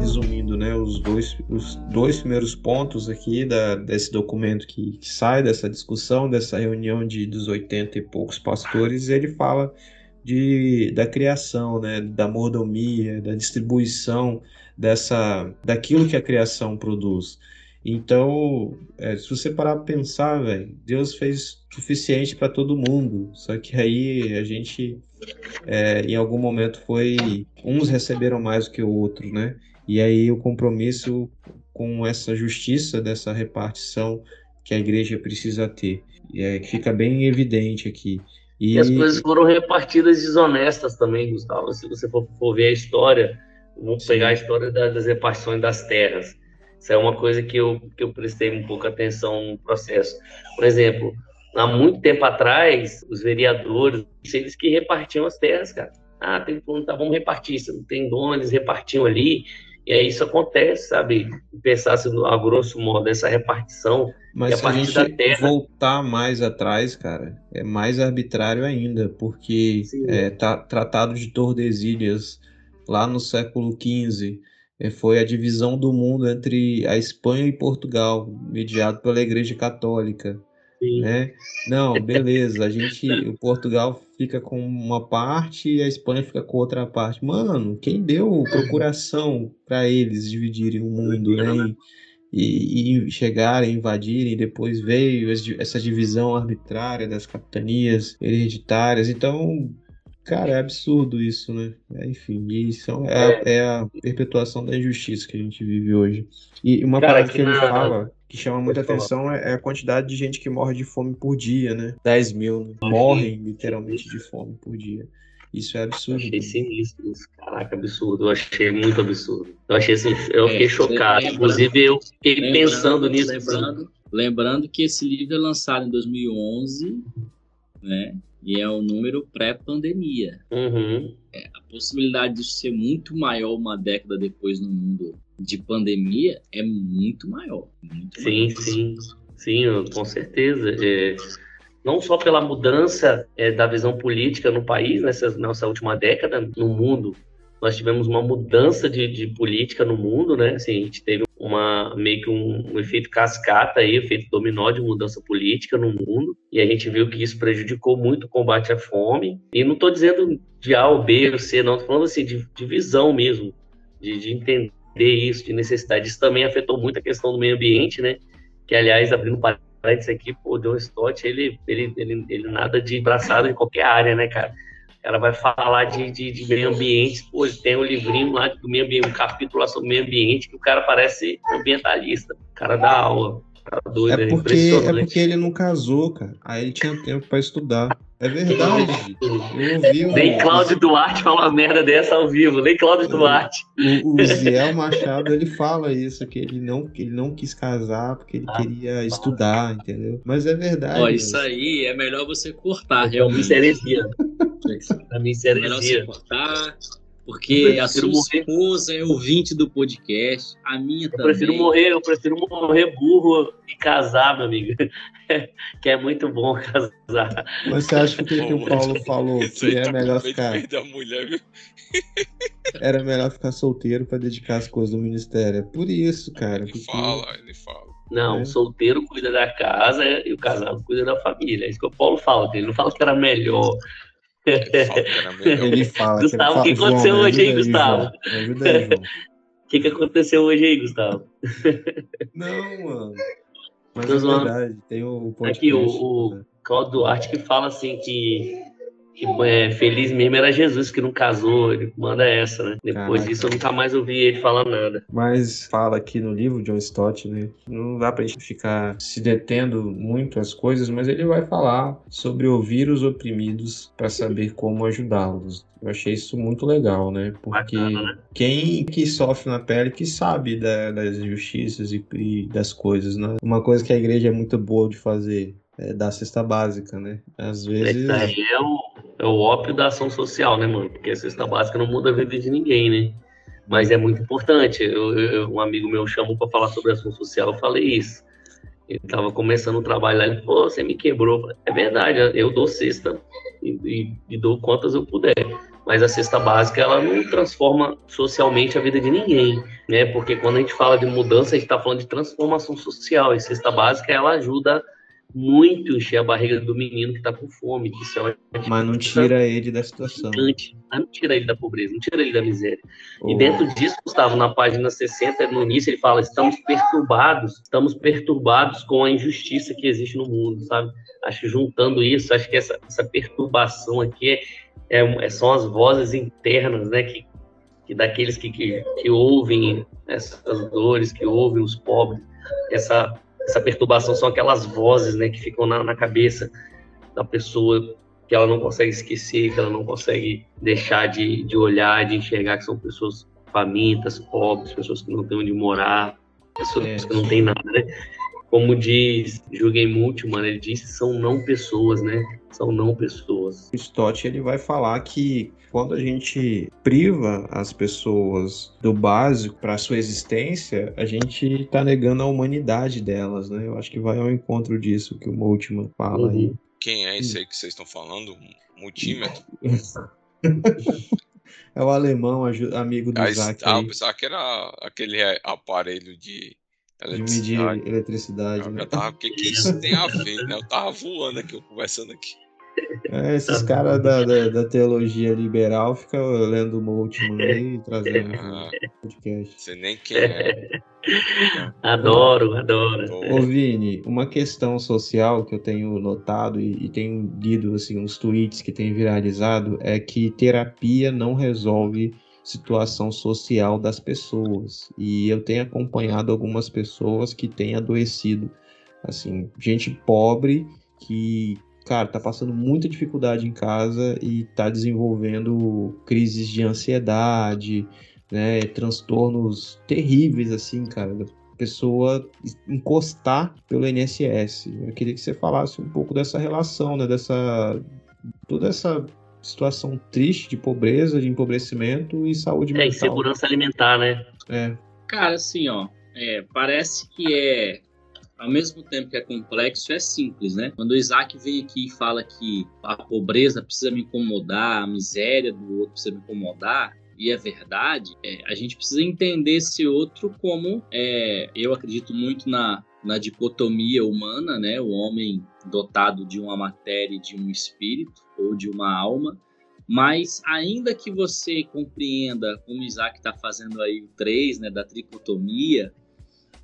Speaker 2: Resumindo, né, os dois, os dois primeiros pontos aqui da, desse documento que, que sai dessa discussão, dessa reunião de, dos 80 e poucos pastores, ele fala de, da criação, né, da mordomia, da distribuição dessa, daquilo que a criação produz. Então, é, se você parar para pensar, velho, Deus fez suficiente para todo mundo. Só que aí a gente, é, em algum momento, foi uns receberam mais do que o outro, né? E aí o compromisso com essa justiça dessa repartição que a igreja precisa ter, é, fica bem evidente aqui.
Speaker 3: E... e... as coisas foram repartidas desonestas também, Gustavo. Se você for, for ver a história, vamos pegar a história da, das repartições das terras. Isso é uma coisa que eu, que eu prestei um pouco atenção no processo. Por exemplo, há muito tempo atrás, os vereadores, eles que repartiam as terras, cara. Ah, tem tá, vamos repartir. Se não tem dono, eles repartiam ali. E aí isso acontece, sabe? Pensar se a grosso modo essa repartição
Speaker 2: mas se a gente terra... voltar mais atrás, cara, é mais arbitrário ainda, porque é, tá, Tratado de Tordesilhas, lá no século XV, é, foi a divisão do mundo entre a Espanha e Portugal, mediado pela Igreja Católica. Sim. Né? Não, beleza, a gente, o Portugal fica com uma parte e a Espanha fica com outra parte. Mano, quem deu procuração para eles dividirem o mundo, né? e, e chegarem, invadirem, depois veio essa divisão arbitrária das capitanias hereditárias. Então, cara, é absurdo isso, né? É, enfim, isso é, é, é, a perpetuação da injustiça que a gente vive hoje. E uma cara, parada que, que ele fala que chama muita atenção é, é a quantidade de gente que morre de fome por dia, né? 10 mil né? morrem literalmente de fome por dia. Isso é absurdo.
Speaker 3: Eu achei sinistro isso. Caraca, absurdo. Eu achei muito absurdo. Eu achei assim, eu fiquei é, chocado. Inclusive, eu fiquei pensando nisso.
Speaker 5: Lembrando, lembrando que esse livro é lançado em 2011, né? E é o um número pré-pandemia.
Speaker 3: Uhum.
Speaker 5: É, a possibilidade disso ser muito maior uma década depois no mundo de pandemia é muito maior. Muito
Speaker 3: sim,
Speaker 5: maior.
Speaker 3: sim. Sim, com certeza. É, não só pela mudança é, da visão política no país nessa, nessa última década, no mundo. Nós tivemos uma mudança de, de política no mundo, né? Assim, a gente teve uma meio que um, um, efeito cascata aí, efeito dominó de mudança política no mundo, e a gente viu que isso prejudicou muito o combate à fome. E não estou dizendo de A ou B ou C, não, estou falando assim de, de visão mesmo, de, de entender isso, de necessidade. Isso também afetou muito a questão do meio ambiente, né? Que, aliás, abrindo antes aqui, pô, o John Stott, ele, ele, ele, ele nada de braçado em qualquer área, né, cara? Ela vai falar de, de, de, meio ambiente, pô, tem um livrinho lá do meio ambiente, um capítulo lá sobre meio ambiente, que o cara parece ambientalista, o cara dá aula. Tá doido,
Speaker 2: é, porque, é, é porque ele não casou, cara. Aí ele tinha tempo para estudar. É verdade.
Speaker 3: Eu Nem Cláudio Duarte fala uma merda dessa ao vivo. Nem Cláudio Duarte.
Speaker 2: O, o Ziel Machado ele fala isso, que ele não, ele não quis casar porque ele ah, queria estudar, entendeu? Mas é verdade. Ó,
Speaker 5: isso aí é melhor você cortar,
Speaker 3: realmente. Pra mim, heresia. [laughs] Pra mim,
Speaker 5: É melhor você cortar. Porque a sua morrer. esposa é ouvinte do podcast, a minha
Speaker 3: eu
Speaker 5: também.
Speaker 3: Prefiro morrer, eu prefiro morrer burro e casar, meu amigo. [laughs] que é muito bom [laughs] casar.
Speaker 2: Mas você acha que o que o Paulo falou que é melhor ficar.
Speaker 4: Da mulher, viu? [laughs]
Speaker 2: Era melhor ficar solteiro para dedicar as coisas do ministério. É por isso, cara.
Speaker 4: Ele porque... fala, ele fala.
Speaker 3: Não, é. o solteiro cuida da casa e o casado cuida da família. É isso que o Paulo fala. Ele não fala que era melhor
Speaker 2: ele fala. [laughs] [laughs]
Speaker 3: Gustavo, o que, aconteceu hoje aí, Gustavo? Ajuda aí, João. O [laughs] que, que aconteceu hoje aí, Gustavo?
Speaker 2: Não, mano. Mas é verdade, tem o
Speaker 3: podcast, Aqui, o, o né? Claudio Duarte que fala assim que é, feliz mesmo era Jesus que não casou, ele manda essa, né? Depois
Speaker 2: Caraca.
Speaker 3: disso eu nunca mais ouvi ele falar nada.
Speaker 2: Mas fala aqui no livro, John Stott, né? Não dá pra gente ficar se detendo muito as coisas, mas ele vai falar sobre ouvir os oprimidos para saber como ajudá-los. Eu achei isso muito legal, né? Porque
Speaker 3: Bacana, né?
Speaker 2: quem que sofre na pele que sabe da- das injustiças e, e das coisas, né? Uma coisa que a igreja é muito boa de fazer é dar cesta básica, né? Às vezes.
Speaker 3: Isso aí é o, é o ópio da ação social, né, mano? Porque a cesta básica não muda a vida de ninguém, né? Mas é muito importante. Eu, eu- um amigo meu chamou para falar sobre ação social, eu falei isso. Ele estava começando o trabalho lá, ele falou, "Pô, você me quebrou. Falei, É verdade, eu dou cesta e, e- e dou quantas eu puder. Mas a cesta básica, ela não transforma socialmente a vida de ninguém, né? Porque quando a gente fala de mudança, a gente está falando de transformação social. E cesta básica, ela ajuda muito encher a barriga do menino que está com fome, que isso é
Speaker 2: Mas não tira ele da situação.
Speaker 3: gigante. Mas não tira ele da pobreza, não tira ele da miséria. E
Speaker 2: Ô,
Speaker 3: dentro disso, Gustavo, na página 60, no início, ele fala: estamos perturbados, estamos perturbados com a injustiça que existe no mundo, sabe? Acho que juntando isso, acho que essa, essa perturbação aqui é, é- é- são as vozes internas, né? Que, que daqueles que, que, que ouvem essas dores, que ouvem os pobres, essa, essa perturbação são aquelas vozes, né? Que ficam na, na cabeça da pessoa que ela não consegue esquecer, que ela não consegue deixar de, de olhar, de enxergar que são pessoas famintas, pobres, pessoas que não têm onde morar, pessoas
Speaker 2: É.
Speaker 3: que não têm nada, né? Como diz Jürgen Multmann, ele disse, são não pessoas, né? São não pessoas.
Speaker 2: O Stott ele vai falar que quando a gente priva as pessoas do básico para sua existência, a gente está negando a humanidade delas, né? Eu acho que vai ao encontro disso que o Multman fala aí.
Speaker 4: Quem é esse aí que vocês estão falando? Multímetro? [laughs]
Speaker 2: É o alemão, amigo do
Speaker 4: Ah,
Speaker 2: Isaac
Speaker 4: ah, eu pensava que era aquele aparelho de
Speaker 2: de medir
Speaker 4: eletricidade.
Speaker 2: eletricidade,
Speaker 4: Eu
Speaker 2: né?
Speaker 4: tava, o que, que isso tem a ver, né? Eu tava voando aqui, eu conversando aqui.
Speaker 2: É, esses caras da, da, da teologia liberal ficam lendo aí e trazendo
Speaker 4: Ah,
Speaker 2: podcast.
Speaker 4: sei nem quem é. [laughs]
Speaker 3: Adoro, adoro.
Speaker 2: Ô Vini, uma questão social que eu tenho notado e, e tenho lido assim, uns tweets que têm viralizado é que terapia não resolve situação social das pessoas. E eu tenho acompanhado algumas pessoas que têm adoecido, assim, gente pobre que, cara, tá passando muita dificuldade em casa e tá desenvolvendo crises de ansiedade, né, transtornos terríveis assim, cara, pessoa encostar pelo INSS. Eu queria que você falasse um pouco dessa relação, né, dessa toda essa situação triste de pobreza, de empobrecimento e saúde
Speaker 3: É,
Speaker 2: mental.
Speaker 3: insegurança alimentar, né?
Speaker 2: É,
Speaker 5: Cara, assim, ó, é, parece que é, ao mesmo tempo que é complexo, é simples, né? Quando o Isaac vem aqui e fala que a pobreza precisa me incomodar, a miséria do outro precisa me incomodar, e é verdade, é, a gente precisa entender esse outro como, é, eu acredito muito na, na dicotomia humana, né? O homem dotado de uma matéria de um espírito, ou de uma alma, mas ainda que você compreenda, como Isaac está fazendo aí o 3, né, da tricotomia,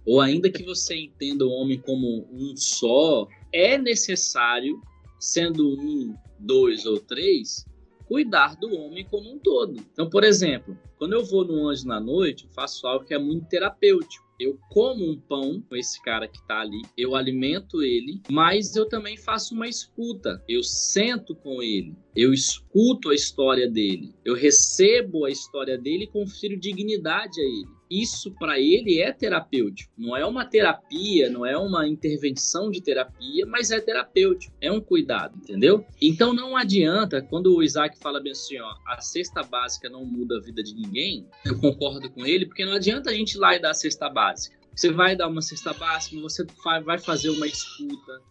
Speaker 5: ou ainda que você entenda o homem como um só, é necessário, sendo um, dois ou três, cuidar do homem como um todo. Então, por exemplo, quando eu vou no Anjo na Noite, eu faço algo que é muito terapêutico. Eu como um pão com esse cara que tá ali, eu alimento ele, mas eu também faço uma escuta. Eu sento com ele, eu escuto a história dele, eu recebo a história dele e confiro dignidade a ele. Isso para ele é terapêutico. Não é uma terapia, não é uma intervenção de terapia, mas é terapêutico. É um cuidado, entendeu? Então não adianta, quando o Isaac fala bem assim, ó, a cesta básica não muda a vida de ninguém, eu concordo com ele, porque não adianta a gente ir lá e dar a cesta básica. Você vai dar uma cesta básica, você vai fazer uma escuta,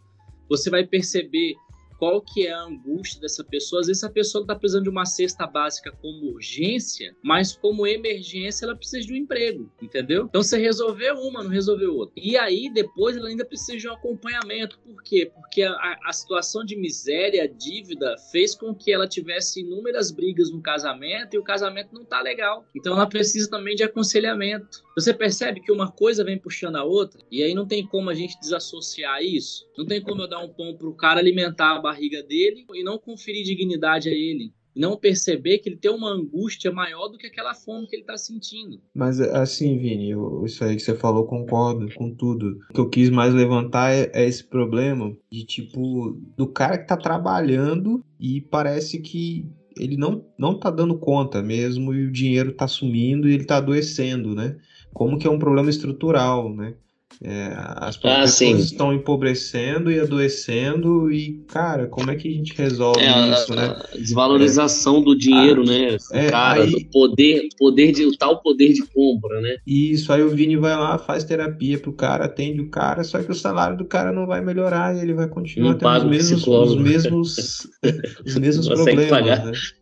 Speaker 5: você vai perceber qual que é a angústia dessa pessoa. Às vezes a pessoa está precisando de uma cesta básica como urgência, mas como emergência ela precisa de um emprego, entendeu? Então você resolveu uma, não resolveu outra. E aí depois ela ainda precisa de um acompanhamento. Por quê? Porque a, a situação de miséria, a dívida, fez com que ela tivesse inúmeras brigas no casamento e o casamento não tá legal. Então ela precisa também de aconselhamento. Você percebe que uma coisa vem puxando a outra e aí não tem como a gente desassociar isso. Não tem como eu dar um pão pro cara alimentar a barriga dele e não conferir dignidade a ele não perceber que ele tem uma angústia maior do que aquela fome que ele está sentindo.
Speaker 2: Mas assim, Vini, eu, isso aí que você falou, concordo com tudo. O que eu quis mais levantar é, é esse problema de tipo do cara que está trabalhando e parece que ele não, não tá dando conta mesmo e o dinheiro está sumindo e ele está adoecendo, né? Como que é um problema estrutural, né? É, as ah, pessoas estão empobrecendo e adoecendo e, cara, como é que a gente resolve é, isso,
Speaker 3: a,
Speaker 2: né?
Speaker 3: A desvalorização é. do dinheiro, ah, né? É, cara, aí, do poder, poder de, o tal poder de compra, né?
Speaker 2: Isso, aí o Vini vai lá, faz terapia pro cara, atende o cara, só que o salário do cara não vai melhorar e ele vai continuar tendo os mesmos, os mesmos, [laughs] os mesmos problemas,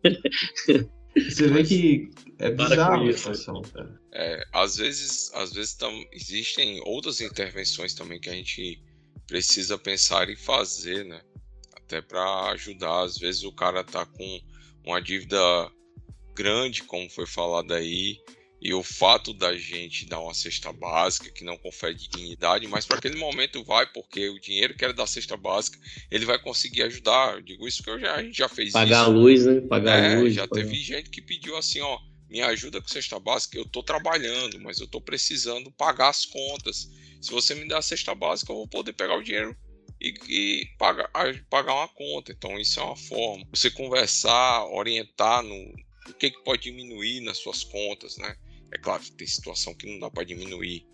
Speaker 2: né? Você vê que é bizarro a situação, cara.
Speaker 4: É, às vezes, às vezes tam, existem outras intervenções também que a gente precisa pensar em fazer, né? Até para ajudar. Às vezes o cara tá com uma dívida grande, como foi falado aí, e o fato da gente dar uma cesta básica que não confere dignidade, mas para aquele momento vai, porque o dinheiro que era da cesta básica, ele vai conseguir ajudar. Eu digo isso que eu já, a gente já fez
Speaker 3: Pagar
Speaker 4: isso.
Speaker 3: a luz, né? Pagar
Speaker 4: é,
Speaker 3: a luz.
Speaker 4: Já pagar. teve gente que pediu assim, ó, me ajuda com cesta básica, eu estou trabalhando, mas eu estou precisando pagar as contas. Se você me der a cesta básica, eu vou poder pegar o dinheiro e, e pagar, pagar uma conta. Então, isso é uma forma. Você conversar, orientar no o que, que pode diminuir nas suas contas, né? É claro que tem situação que não dá para diminuir,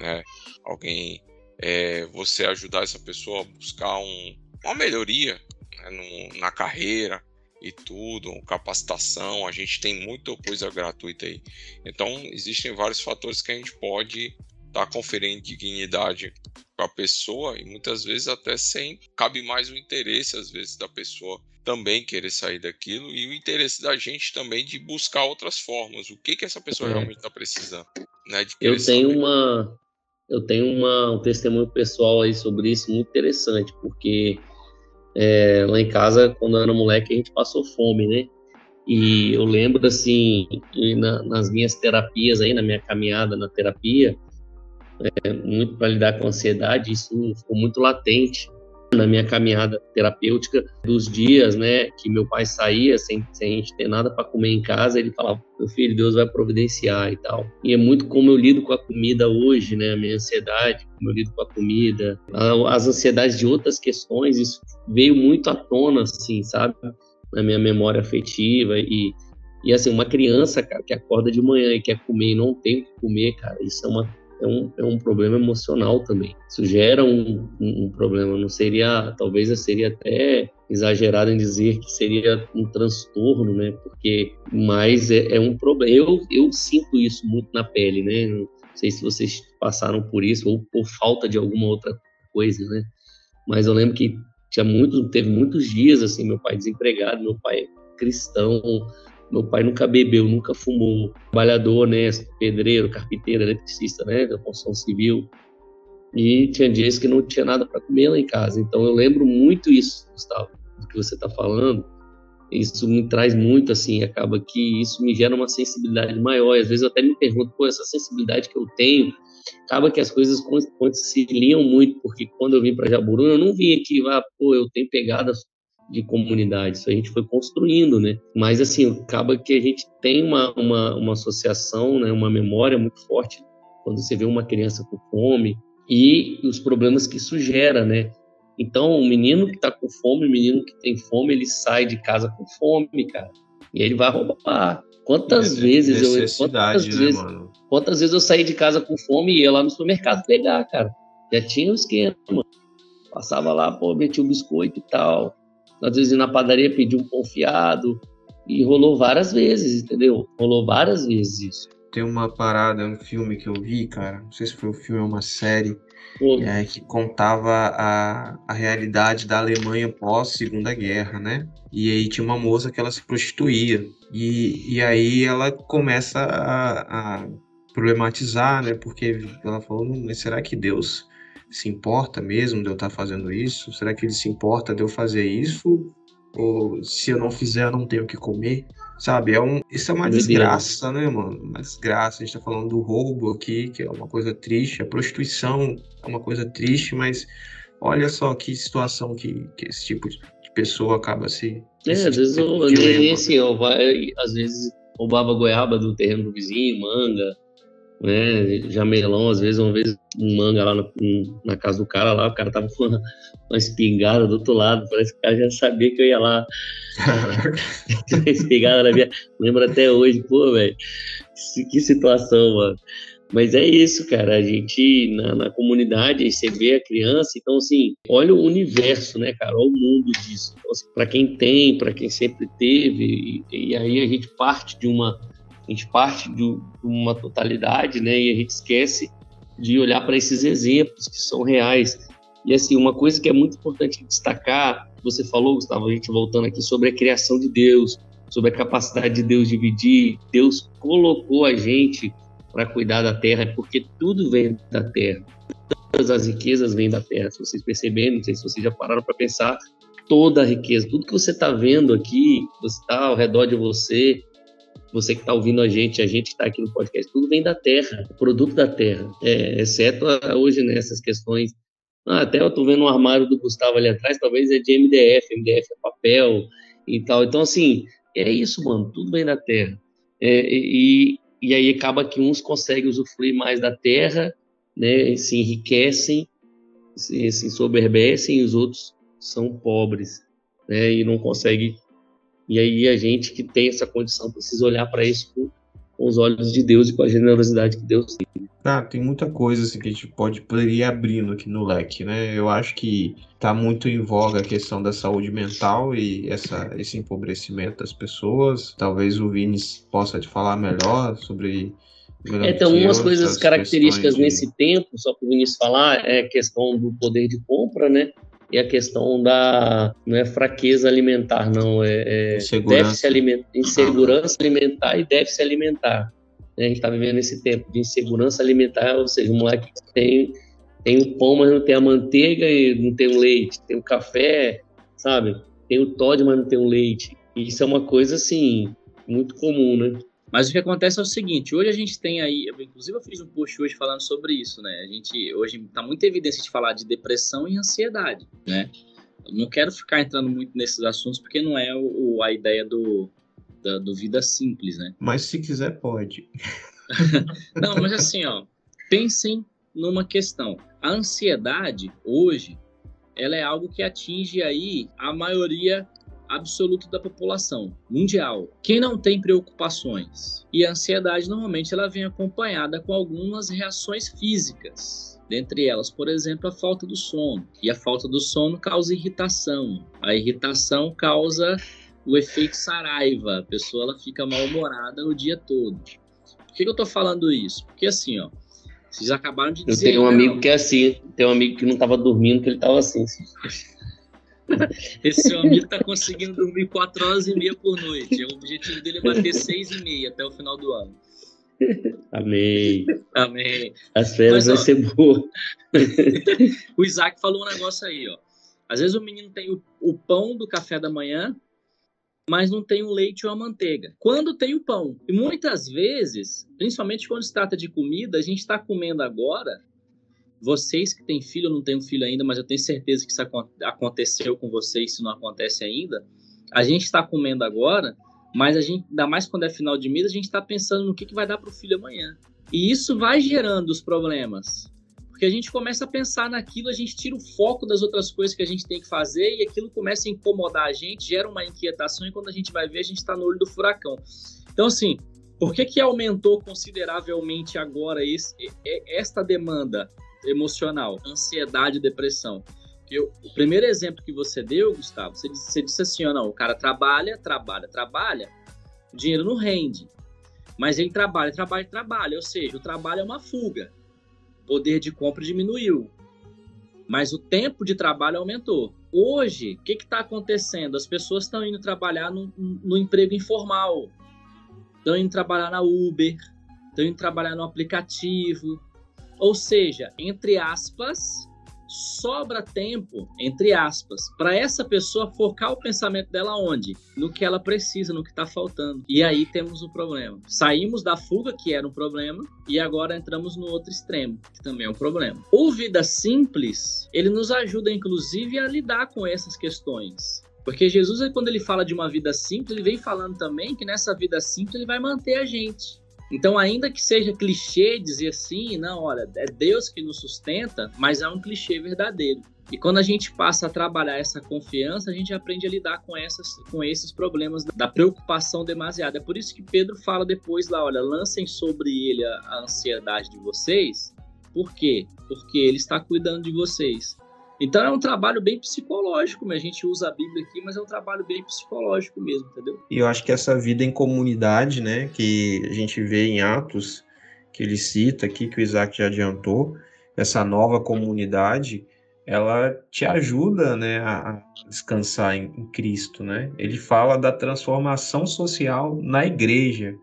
Speaker 4: né? Alguém, é, você ajudar essa pessoa a buscar um, uma melhoria né? no, na carreira, e tudo, capacitação, a gente tem muita coisa gratuita aí. Então, existem vários fatores que a gente pode estar tá conferindo dignidade para a pessoa e muitas vezes até sem cabe mais o interesse às vezes da pessoa também querer sair daquilo e o interesse da gente também de buscar outras formas. O que que essa pessoa é. realmente está precisando, né?
Speaker 3: eu tenho saber. uma eu tenho uma, um testemunho pessoal aí sobre isso muito interessante, porque é, lá em casa, quando eu era moleque, a gente passou fome, né? E eu lembro, assim, na, nas minhas terapias aí, na minha caminhada na terapia, é, muito para lidar com ansiedade, isso ficou muito latente na minha caminhada terapêutica dos dias, né, que meu pai saía sem, sem a gente ter nada para comer em casa, ele falava, meu filho, Deus vai providenciar e tal. E é muito como eu lido com a comida hoje, né, a minha ansiedade, como eu lido com a comida, as ansiedades de outras questões, isso veio muito à tona, assim, sabe, na minha memória afetiva e e assim, uma criança, cara, que acorda de manhã e quer comer e não tem o que comer, cara, isso é uma é um, é um problema emocional também. Isso gera um, um, um problema. Não seria, talvez seria até exagerado em dizer que seria um transtorno, né? Porque mais é, é, um problema. Eu, eu sinto isso muito na pele, né? Não sei se vocês passaram por isso ou por falta de alguma outra coisa, né? Mas eu lembro que tinha muito, teve muitos dias assim, meu pai desempregado, meu pai cristão, meu pai nunca bebeu, nunca fumou. Trabalhador, né? Pedreiro, carpinteiro, eletricista, né? Da construção civil. E tinha dias que não tinha nada para comer lá em casa. Então eu lembro muito isso, Gustavo, do que você está falando. Isso me traz muito, assim, acaba que isso me gera uma sensibilidade maior. Às vezes eu até me pergunto, pô, essa sensibilidade que eu tenho, acaba que as coisas conciliam muito, porque quando eu vim para Jaburu, eu não vim aqui, ah, pô, eu tenho pegadas de comunidade. Isso a gente foi construindo, né? Mas, assim, acaba que a gente tem uma, uma, uma associação, né? uma memória muito forte quando você vê uma criança com fome e os problemas que isso gera, né? Então, o menino que está com fome, o menino que tem fome, ele sai de casa com fome, cara. E ele vai roubar. Quantas vezes eu. Quantas, né, vezes, mano? quantas vezes eu saí de casa com fome e ia lá no supermercado pegar, cara? Já tinha o um esquema. Passava lá, pô, metia o biscoito e tal às vezes na padaria pedir um confiado, e rolou várias vezes, entendeu? Rolou várias vezes isso.
Speaker 2: Tem uma parada, um filme que eu vi, cara, não sei se foi um filme ou uma série, é, que contava a, a realidade da Alemanha pós Segunda Guerra, né? E aí tinha uma moça que ela se prostituía. E, e aí ela começa a, a problematizar, né? Porque ela falou, mas será que Deus se importa mesmo de eu estar fazendo isso? Será que ele se importa de eu fazer isso? Ou se eu não fizer, eu não tenho o que comer? Sabe? É um, isso é uma Meu desgraça, Deus. né, mano? Uma desgraça. A gente tá falando do roubo aqui, que é uma coisa triste. A prostituição é uma coisa triste, mas olha só que situação que, que esse tipo de pessoa acaba se.
Speaker 3: É,
Speaker 2: se-
Speaker 3: às vezes
Speaker 2: dilema.
Speaker 3: nem assim, ó, vai, às vezes roubava goiaba do terreno do vizinho, manga, né? Jamelão, às vezes, uma vez um manga lá na, na casa do cara lá, o cara tava com uma, uma espingarda do outro lado, parece que o cara já sabia que eu ia lá. [laughs] espingarda na minha. Lembro até hoje, pô, velho. Que- situação, mano. Mas é isso, cara. A gente, na, na comunidade, aí você vê a criança, então, assim, olha o universo, né, cara? Olha o mundo disso. Então, assim, para quem tem, para quem sempre teve, e, e aí a gente parte de uma. A gente parte de uma totalidade, né? E a gente esquece de olhar para esses exemplos que são reais. E, assim, uma coisa que é muito importante destacar, você falou, Gustavo, a gente voltando aqui, sobre a criação de Deus, sobre a capacidade de Deus dividir. Deus colocou a gente para cuidar da terra, porque tudo vem da terra. Todas as riquezas vêm da terra. Se vocês perceberem, não sei se vocês já pararam para pensar, toda a riqueza, tudo que você está vendo aqui, você está ao redor de você, você que está ouvindo a gente, a gente que está aqui no podcast, tudo vem da terra, é produto da terra, é, exceto a- hoje nessas questões. Ah, até eu estou vendo um armário do Gustavo ali atrás, talvez é de MDF, MDF é papel e tal. Então, assim, é isso, mano, tudo vem da terra. É, e, e aí acaba que uns conseguem usufruir mais da terra, né, se enriquecem, se, se soberbecem, e os outros são pobres, né, e não conseguem. E aí a gente que tem essa condição precisa olhar para isso com, com os olhos de Deus e com a generosidade que Deus tem.
Speaker 2: Ah, tem muita coisa assim, que a gente pode ir abrindo aqui no leque, né? Eu acho que está muito em voga a questão da saúde mental e essa, esse empobrecimento das pessoas. Talvez o Vini possa te falar melhor sobre.
Speaker 3: É, algumas
Speaker 2: eu,
Speaker 3: coisas características
Speaker 2: de-
Speaker 3: nesse tempo, só para o Vinícius falar, é a questão do poder de compra, né? E a questão da. Não é fraqueza alimentar, não, é, é
Speaker 2: Insegurança.
Speaker 3: déficit alimentar, insegurança alimentar e déficit alimentar. né? A gente está vivendo esse tempo de insegurança alimentar, ou seja, o moleque tem, tem o pão, mas não tem a manteiga e não tem o leite, tem o café, sabe? Tem o Todd, mas não tem o leite. E isso é uma coisa, assim, muito comum, né?
Speaker 5: Mas o que acontece é o seguinte, hoje a gente tem aí, eu, inclusive eu fiz um post hoje falando sobre isso, né? A gente hoje tá muita evidência de falar de depressão e ansiedade, né? Eu não quero ficar entrando muito nesses assuntos porque não é o, a ideia do, da, do vida simples, né?
Speaker 2: Mas se quiser, pode. [laughs]
Speaker 5: Não, mas assim, ó, pensem numa questão. A ansiedade hoje, ela é algo que atinge aí a maioria absoluta da população mundial. Quem não tem preocupações? E a ansiedade normalmente ela vem acompanhada com algumas reações físicas. Dentre elas, por exemplo, a falta do sono. E a falta do sono causa irritação. A irritação causa o efeito saraiva. A pessoa ela fica mal-humorada o dia todo. Por que, que eu tô falando isso? Porque assim, ó, vocês acabaram de
Speaker 3: Eu
Speaker 5: dizer.
Speaker 3: tenho um
Speaker 5: não,
Speaker 3: amigo que é assim, tem um amigo que não tava dormindo, que ele tava assim. [laughs]
Speaker 5: Esse seu amigo tá conseguindo dormir 4 horas e meia por noite. O objetivo dele é bater 6 e meia até o final do ano.
Speaker 3: Amém.
Speaker 5: Amém.
Speaker 3: As férias
Speaker 5: ó,
Speaker 3: ser boa. [laughs]
Speaker 5: O Isaac falou um negócio aí, ó. Às vezes o menino tem o, o pão do café da manhã, mas não tem o leite ou a manteiga. Quando tem o pão. E muitas vezes, principalmente quando se trata de comida, a gente está comendo agora. Vocês que têm filho, eu não tenho filho ainda, mas eu tenho certeza que isso acon- aconteceu com vocês, se não acontece ainda. A gente está comendo agora, mas a gente, ainda mais quando é final de mês, a gente está pensando no que, que vai dar para o filho amanhã. E isso vai gerando os problemas. Porque a gente começa a pensar naquilo, a gente tira o foco das outras coisas que a gente tem que fazer e aquilo começa a incomodar a gente, gera uma inquietação e quando a gente vai ver, a gente está no olho do furacão. Então, assim, por que, que aumentou consideravelmente agora esse, esta demanda emocional? Ansiedade depressão. Porque o o primeiro exemplo que você deu, Gustavo, você disse, você disse assim, ó, não, o cara trabalha, trabalha, trabalha, o dinheiro não rende. Mas ele trabalha, trabalha, trabalha. Ou seja, o trabalho é uma fuga poder de compra diminuiu, mas o tempo de trabalho aumentou. Hoje, o que está acontecendo? As pessoas estão indo trabalhar no, no emprego informal, estão indo trabalhar na Uber, estão indo trabalhar no aplicativo. Ou seja, entre aspas, sobra tempo, entre aspas, para essa pessoa focar o pensamento dela onde? No que ela precisa, no que está faltando. E aí temos o problema. Saímos da fuga, que era um problema, e agora entramos no outro extremo, que também é um problema. O Vida Simples, ele nos ajuda, inclusive, a lidar com essas questões. Porque Jesus, quando ele fala de uma vida simples, ele vem falando também que nessa vida simples ele vai manter a gente. Então, ainda que seja clichê dizer assim, não, olha, é Deus que nos sustenta, mas é um clichê verdadeiro. E quando a gente passa a trabalhar essa confiança, a gente aprende a lidar com, essas, com esses problemas da preocupação demasiada. É por isso que Pedro fala depois lá, olha, lancem sobre ele a, a ansiedade de vocês. Por quê? Porque ele está cuidando de vocês. Então é um trabalho bem psicológico, a gente usa a Bíblia aqui, mas é um trabalho bem psicológico mesmo, entendeu?
Speaker 2: E eu acho que essa vida em comunidade, né, que a gente vê em Atos, que ele cita aqui, que o Isaac já adiantou, essa nova comunidade, ela te ajuda, né, a descansar em, em Cristo, né? Ele fala da transformação social na igreja.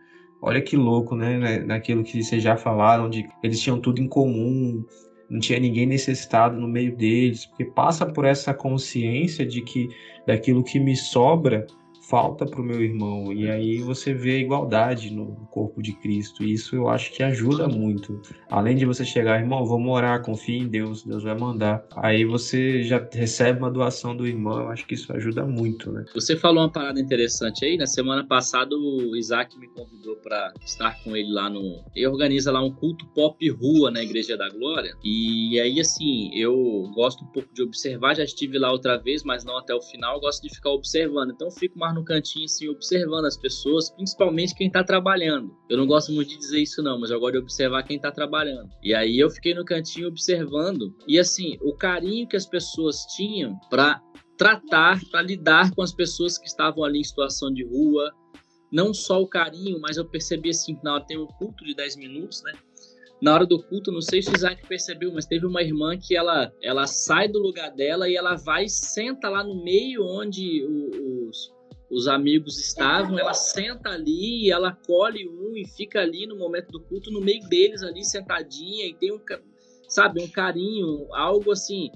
Speaker 2: Olha que louco, né? Naquilo que vocês já falaram, de eles tinham tudo em comum, não tinha ninguém necessitado no meio deles, porque passa por essa consciência de que daquilo que me sobra falta para o meu irmão. E aí você vê a igualdade no corpo de Cristo. E isso eu acho que ajuda muito. Além de você chegar, irmão, vamos orar, confia em Deus, Deus vai mandar. Aí você já recebe uma doação do irmão. Eu acho que isso ajuda muito, né?
Speaker 5: Você falou uma parada interessante aí. Na semana passada, o Isaac me convidou para estar com ele lá no. Ele organiza lá um culto pop rua na Igreja da Glória. E aí, assim, eu gosto um pouco de observar. Já estive lá outra vez, mas não até o final. Eu gosto de ficar observando. Então, fico mais no no cantinho, assim, observando as pessoas, principalmente quem tá trabalhando. Eu não gosto muito de dizer isso, não, mas eu gosto de observar quem tá trabalhando. E aí eu fiquei no cantinho observando, e assim, o carinho que as pessoas tinham para tratar, para lidar com as pessoas que estavam ali em situação de rua. Não só o carinho, mas eu percebi assim, na hora tem um culto de 10 minutos, né? na hora do culto, não sei se o Isaac percebeu, mas teve uma irmã que ela, ela sai do lugar dela e ela vai e senta lá no meio onde os, os amigos estavam, ela senta ali ela colhe um e fica ali no momento do culto, no meio deles ali, sentadinha, e tem um, sabe, um carinho, algo assim,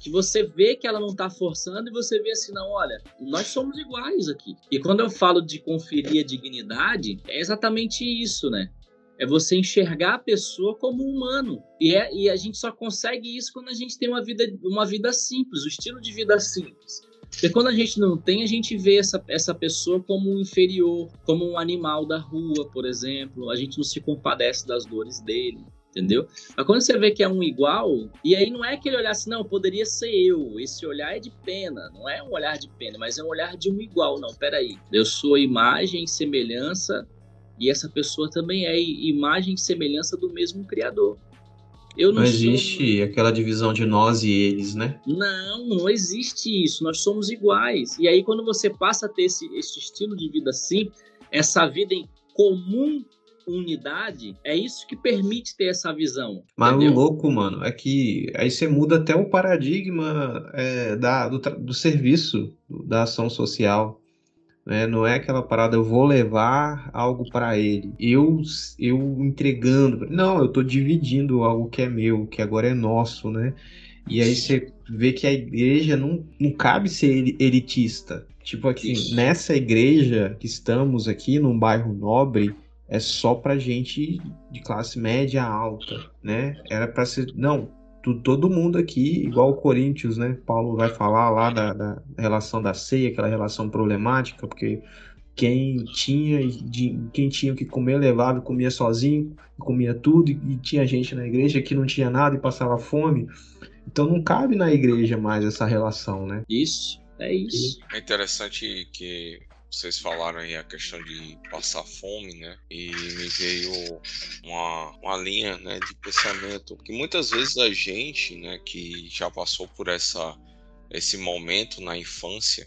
Speaker 5: que você vê que ela não está forçando e você vê assim, não, olha, nós somos iguais aqui. E quando eu falo de conferir a dignidade, é exatamente isso, né? É você enxergar a pessoa como humano. E, é, e a gente só consegue isso quando a gente tem uma vida, uma vida simples, o estilo de vida simples. Porque quando a gente não tem, a gente vê essa, essa pessoa como um inferior, como um animal da rua, por exemplo. A gente não se compadece das dores dele, entendeu? Mas quando você vê que é um igual, e aí não é aquele olhar assim, não, poderia ser eu. Esse olhar é de pena, não é um olhar de pena, mas é um olhar de um igual. Não, peraí. Eu sou imagem semelhança, e essa pessoa também é imagem e semelhança do mesmo Criador.
Speaker 2: Eu não, não existe sou... aquela divisão de nós e eles, né?
Speaker 5: Não, não existe isso. Nós somos iguais. E aí, quando você passa a ter esse, esse estilo de vida assim, essa vida em comum unidade, é isso que permite ter essa visão.
Speaker 2: Mas entendeu? o louco, mano, é que aí você muda até o paradigma é, da, do, do serviço, da ação social. Né? Não é aquela parada, eu vou levar algo para ele. Eu, eu entregando. Não, eu estou dividindo algo que é meu, que agora é nosso, né? E aí você vê que a igreja não, não cabe ser elitista. Tipo aqui, nessa igreja que estamos aqui, num bairro nobre, é só pra gente de classe média alta, né? Era para ser. Não, todo mundo aqui, igual o Corinthians, né? Paulo vai falar lá da, da relação da ceia, aquela relação problemática, porque quem tinha de, quem tinha que comer levava e comia sozinho, comia tudo, e, e tinha gente na igreja que não tinha nada e passava fome. Então não cabe na igreja mais essa relação, né?
Speaker 5: Isso, é isso.
Speaker 4: É interessante que vocês falaram aí a questão de passar fome, né? E me veio uma, uma linha né, de pensamento que muitas vezes a gente, né, que já passou por essa, esse momento na infância,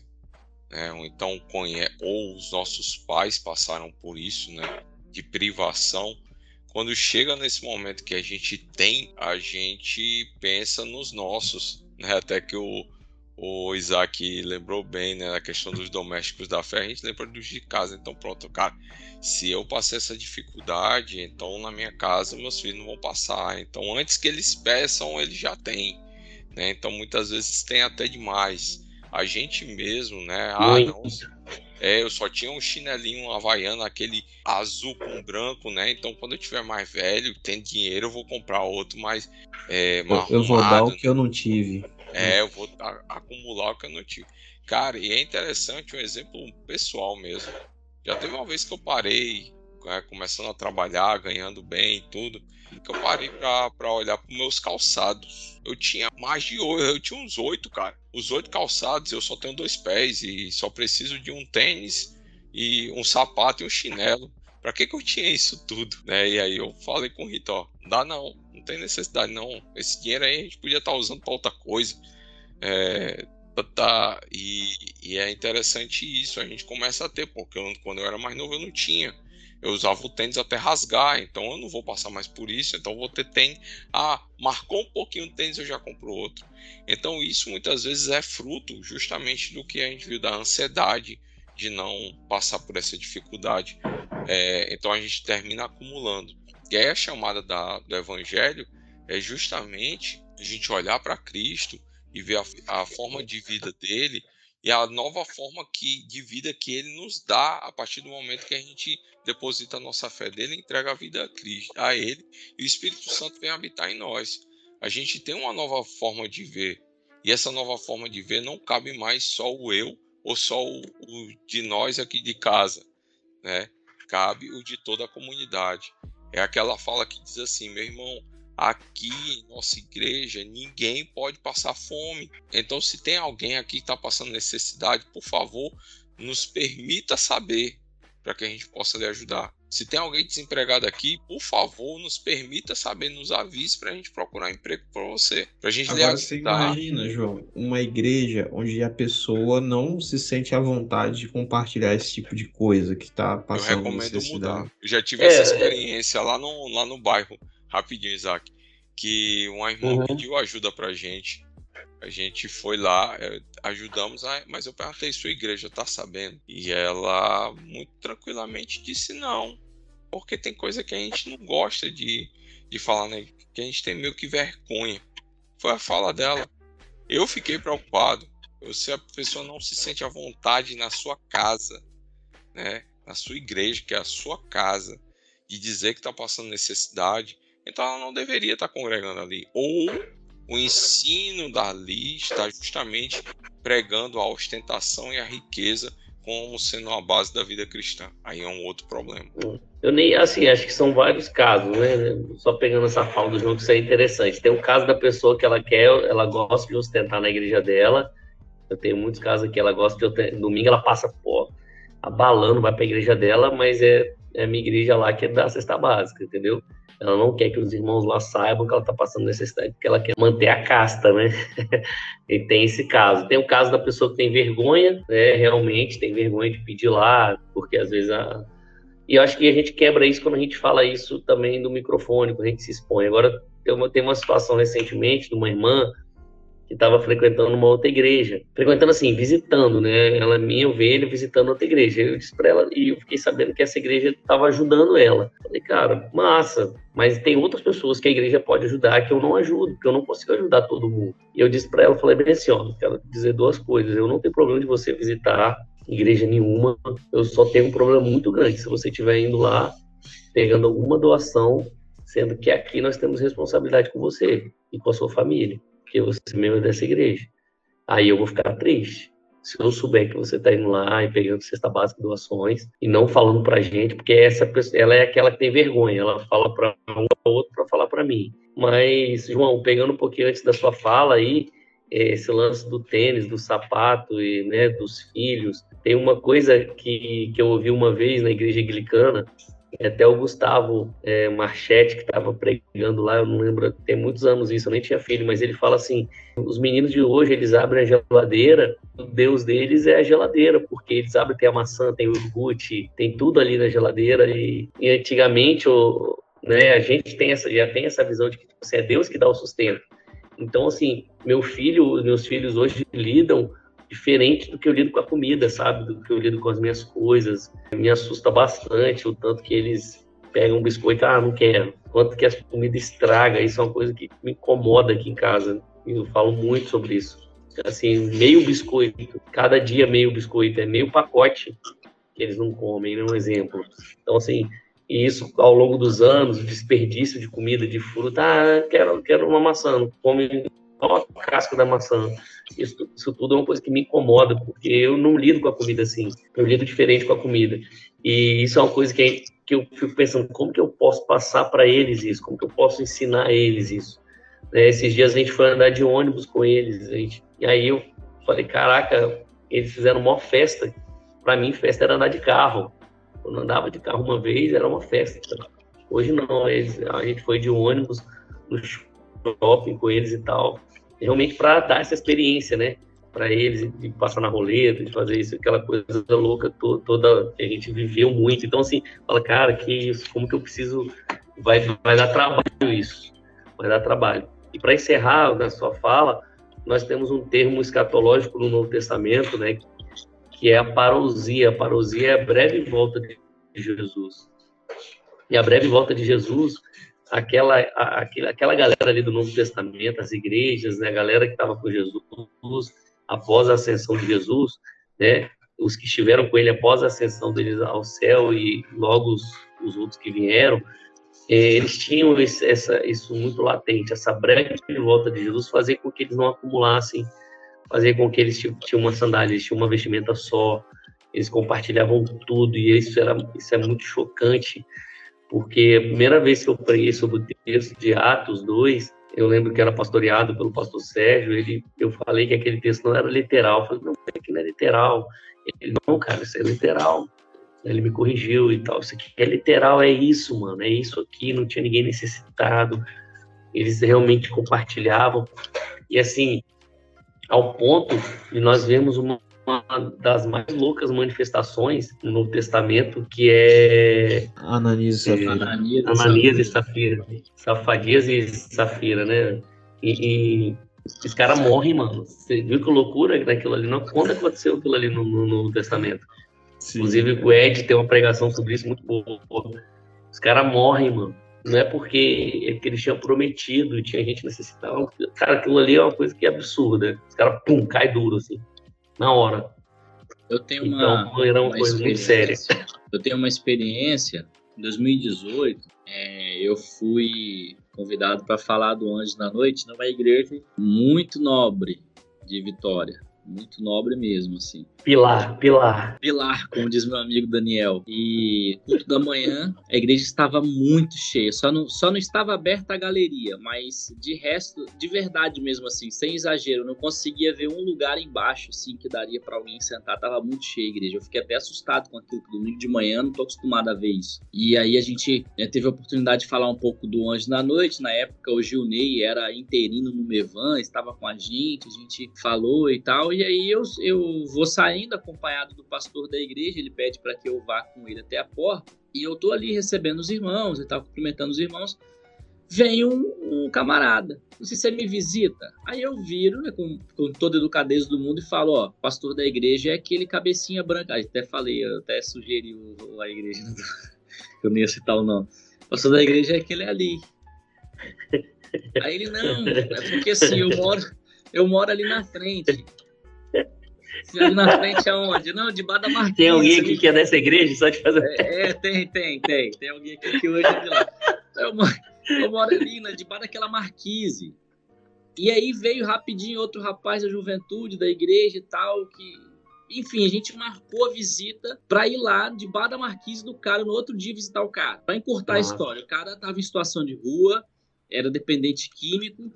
Speaker 4: né, ou então conhece, ou os nossos pais passaram por isso, né, de privação. Quando chega nesse momento que a gente tem, a gente pensa nos nossos, né? Até que o o Isaac lembrou bem, né, a questão dos domésticos da fé, a gente lembra dos de casa. Então, pronto, cara, se eu passei essa dificuldade, então na minha casa meus filhos não vão passar. Então, antes que eles peçam, eles já têm, né? Então, muitas vezes tem até demais. A gente mesmo, né? Ah, não. É, eu só tinha um chinelinho um havaiano, aquele azul com branco, né? Então, quando eu tiver mais velho, tem dinheiro, eu vou comprar outro mais é,
Speaker 2: eu, eu vou dar o que eu não tive.
Speaker 4: É, eu vou acumular o que eu não tive. Cara, e é interessante um exemplo pessoal mesmo. Já teve uma vez que eu parei, né, começando a trabalhar, ganhando bem e tudo, que eu parei pra, pra olhar pros meus calçados. Eu tinha mais de oito, eu tinha uns oito, cara. Os oito calçados, eu só tenho dois pés e só preciso de um tênis e um sapato e um chinelo. Pra que, que eu tinha isso tudo? Né? E aí eu falei com o Rito, ó, dá não, não tem necessidade não. Esse dinheiro aí a gente podia estar tá usando para outra coisa. É, tá, e, e, é interessante isso, a gente começa a ter, porque eu, quando eu era mais novo eu não tinha. Eu usava o tênis até rasgar, então eu não vou passar mais por isso, então vou ter tênis. Ah, marcou um pouquinho o tênis, eu já compro outro. Então isso muitas vezes é fruto justamente do que a gente viu da ansiedade, de não passar por essa dificuldade. É, então a gente termina acumulando. E aí a chamada da, do Evangelho é justamente a gente olhar para Cristo e ver a, a, forma de vida dele e a nova forma que, de vida que ele nos dá a partir do momento que a gente deposita a nossa fé dele entrega a vida a Cristo, a ele, e o Espírito Santo vem habitar em nós. A gente tem uma nova forma de ver. E essa nova forma de ver não cabe mais só o eu ou só o, o de nós aqui de casa, né? Cabe o de toda a comunidade. É aquela fala que diz assim, meu irmão, aqui em nossa igreja ninguém pode passar fome. Então, se tem alguém aqui que está passando necessidade, por favor, nos permita saber para que a gente possa lhe ajudar. Se tem alguém desempregado aqui, por favor, nos permita saber, nos avise para a gente procurar emprego para você. Para a gente
Speaker 2: Agora você imagina, João, uma igreja onde a pessoa não se sente à vontade de compartilhar esse tipo de coisa que está passando.
Speaker 4: Eu recomendo mudar. Eu já tive é, essa experiência lá no, lá no bairro, rapidinho, Isaac, que uma irmã uhum. pediu ajuda para a gente a gente foi lá, é, ajudamos, mas eu perguntei: sua igreja tá sabendo? E ela, muito tranquilamente, disse não. Porque tem coisa que a gente não gosta de, de falar, né? Que a gente tem meio que vergonha. Foi a fala dela. Eu fiquei preocupado. Se a pessoa não se sente à vontade na sua casa, né? Na sua igreja, que é a sua casa, de dizer que está passando necessidade, então ela não deveria estar tá congregando ali. Ou o ensino dali está justamente pregando a ostentação e a riqueza como sendo a base da vida cristã. Aí é um outro problema.
Speaker 3: Eu nem, assim, acho que são vários casos, né? Só pegando essa fala do jogo, isso é interessante. Tem um caso da pessoa que ela quer, ela gosta de ostentar na igreja dela. Eu tenho muitos casos aqui, ela gosta de. Domingo ela passa, pô, abalando, vai para a igreja dela, mas é, é minha igreja lá que é da cesta básica, entendeu? Ela não quer que os irmãos lá saibam que ela está passando necessidade, porque ela quer manter a casta, né? [laughs] e tem esse caso. Tem o caso da pessoa que tem vergonha, né? Realmente tem vergonha de pedir lá, porque às vezes a. E eu acho que a gente quebra isso quando a gente fala isso também no microfone, quando a gente se expõe. Agora, tem uma, tem uma situação recentemente de uma irmã que estava frequentando uma outra igreja. Frequentando assim, visitando, né? Ela é minha ovelha visitando outra igreja. Eu disse para ela, e eu fiquei sabendo que essa igreja estava ajudando ela. Falei, cara, massa, mas tem outras pessoas que a igreja pode ajudar que eu não ajudo, porque eu não consigo ajudar todo mundo. E eu disse para ela, falei bem assim, ó, quero dizer duas coisas. Eu não tenho problema de você visitar igreja nenhuma, eu só tenho um problema muito grande se você estiver indo lá pegando alguma doação, sendo que aqui nós temos responsabilidade com você e com a sua família porque você é membro dessa igreja. Aí eu vou ficar triste. Se eu souber que você está indo lá e pegando cesta básica doações e não falando para gente, porque essa pessoa, ela é aquela que tem vergonha, ela fala para um ou outro para falar para mim. Mas, João, pegando um pouquinho antes da sua fala aí, esse lance do tênis, do sapato e né, dos filhos, tem uma coisa que, que eu ouvi uma vez na igreja anglicana, até o Gustavo é, Marchetti, que estava pregando lá, eu não lembro, tem muitos anos isso, eu nem tinha filho, mas ele fala assim: os meninos de hoje, eles abrem a geladeira, o Deus deles é a geladeira, porque eles abrem, tem a maçã, tem o iogurte, tem tudo ali na geladeira, e, e antigamente o, né, a gente tem essa, já tem essa visão de que assim, é Deus que dá o sustento. Então, assim, meu filho, meus filhos hoje lidam diferente do que eu lido com a comida, sabe? Do que eu lido com as minhas coisas. Me assusta bastante o tanto que eles pegam um biscoito, ah, não quero. Quanto que a comida estraga, isso é uma coisa que me incomoda aqui em casa. Eu falo muito sobre isso. Assim, meio biscoito, cada dia meio biscoito, é meio pacote que eles não comem, é um exemplo. Então, assim, e isso ao longo dos anos, desperdício de comida, de fruta, ah, quero, quero uma maçã, não come a casca da maçã. Isso, isso tudo é uma coisa que me incomoda, porque eu não lido com a comida assim. Eu lido diferente com a comida. E isso é uma coisa que, que eu fico pensando, como que eu posso passar para eles isso? Como que eu posso ensinar a eles isso? Né, esses dias a gente foi andar de ônibus com eles, gente, e aí eu falei, caraca, eles fizeram uma festa. Para mim, festa era andar de carro. Quando andava de carro uma vez, era uma festa. Hoje não, eles, a gente foi de ônibus no shopping com eles e tal, realmente para dar essa experiência, né? Para eles, de passar na roleta, de fazer isso, aquela coisa louca toda, toda que a gente viveu muito. Então, assim, fala, cara, que isso, como que eu preciso. Vai, vai dar trabalho isso, vai dar trabalho. E para encerrar na sua fala, nós temos um termo escatológico no Novo Testamento, né? Que é a parousia. A parousia é a breve volta de Jesus. E a breve volta de Jesus aquela, aquela galera ali do Novo Testamento, as igrejas, né, a galera que estava com Jesus após a ascensão de Jesus, né, os que estiveram com ele após a ascensão deles ao céu e logo os, os outros que vieram, é, eles tinham esse, essa, isso muito latente, essa breve volta de Jesus, fazer com que eles não acumulassem, fazer com que eles tinham uma sandália, eles tinham uma vestimenta só, eles compartilhavam tudo, e isso, era, isso é muito chocante, porque a primeira vez que eu preguei sobre o texto de Atos 2, eu lembro que era pastoreado pelo pastor Sérgio, ele, eu falei que aquele texto não era literal, eu falei, não, isso aqui não é literal. Ele, não, cara, isso é literal. Ele me corrigiu e tal, isso aqui é literal, é isso, mano, é isso aqui, não tinha ninguém necessitado, eles realmente compartilhavam, e assim, ao ponto de nós vemos uma uma das mais loucas manifestações no Novo Testamento, que é
Speaker 2: Ananias e Safira.
Speaker 3: Ananias, Ananias e Safira. Safadias e Safira, né? E, e os caras morrem, mano. Você viu que loucura naquilo ali? Não, quando aconteceu aquilo ali no, no Novo Testamento? Sim. Inclusive, o Ed tem uma pregação sobre isso muito boa. Os caras morrem, mano. Não é porque, é porque eles tinham prometido, tinha gente necessitava. Cara, aquilo ali é uma coisa que é absurda. Os caras, pum, cai duro, assim na hora.
Speaker 5: Eu tenho uma,
Speaker 3: então, era uma, uma coisa muito séria. [laughs]
Speaker 5: Eu tenho uma experiência. Em 2018, é, eu fui convidado para falar do Anjo na Noite numa igreja muito nobre de Vitória muito nobre mesmo, assim.
Speaker 3: Pilar, pilar.
Speaker 5: Pilar, como diz meu amigo Daniel. E culto da manhã, a igreja estava muito cheia. Só não, só não estava aberta a galeria, mas de resto, de verdade mesmo, assim, sem exagero, não conseguia ver um lugar embaixo, assim, que daria para alguém sentar. Tava muito cheia a igreja. Eu fiquei até assustado com aquilo que domingo de manhã, não tô acostumado a ver isso. E aí a gente né, teve a oportunidade de falar um pouco do Anjo na Noite. Na época, o Gilney era interino no Mevan, estava com a gente, a gente falou e tal. E aí eu, eu vou saindo acompanhado do pastor da igreja, ele pede para que eu vá com ele até a porta, e eu tô ali recebendo os irmãos, ele tá cumprimentando os irmãos. Vem um, um camarada, se ele me visita. Aí eu viro, né, com, com toda a educadeza do mundo, e falo: Ó, pastor da igreja é aquele cabecinha branca. Até falei, eu até sugeri o, a igreja, [laughs] eu não ia citar o nome. Pastor da igreja é aquele ali. Aí ele, não, é porque assim, eu moro, eu moro ali na frente. Ali na frente aonde? Não, debaixo da marquise.
Speaker 3: Tem alguém aqui que é dessa igreja? Só te fazer.
Speaker 5: É, é, tem, tem, tem. Tem alguém aqui que hoje é de lá. Eu moro, eu moro ali, né, debaixo daquela marquise. E aí veio rapidinho outro rapaz da juventude, da igreja e tal, que. Enfim, a gente marcou a visita para ir lá debaixo da marquise do cara no outro dia visitar o cara. Para encurtar Nossa. a história. O cara tava em situação de rua, era dependente químico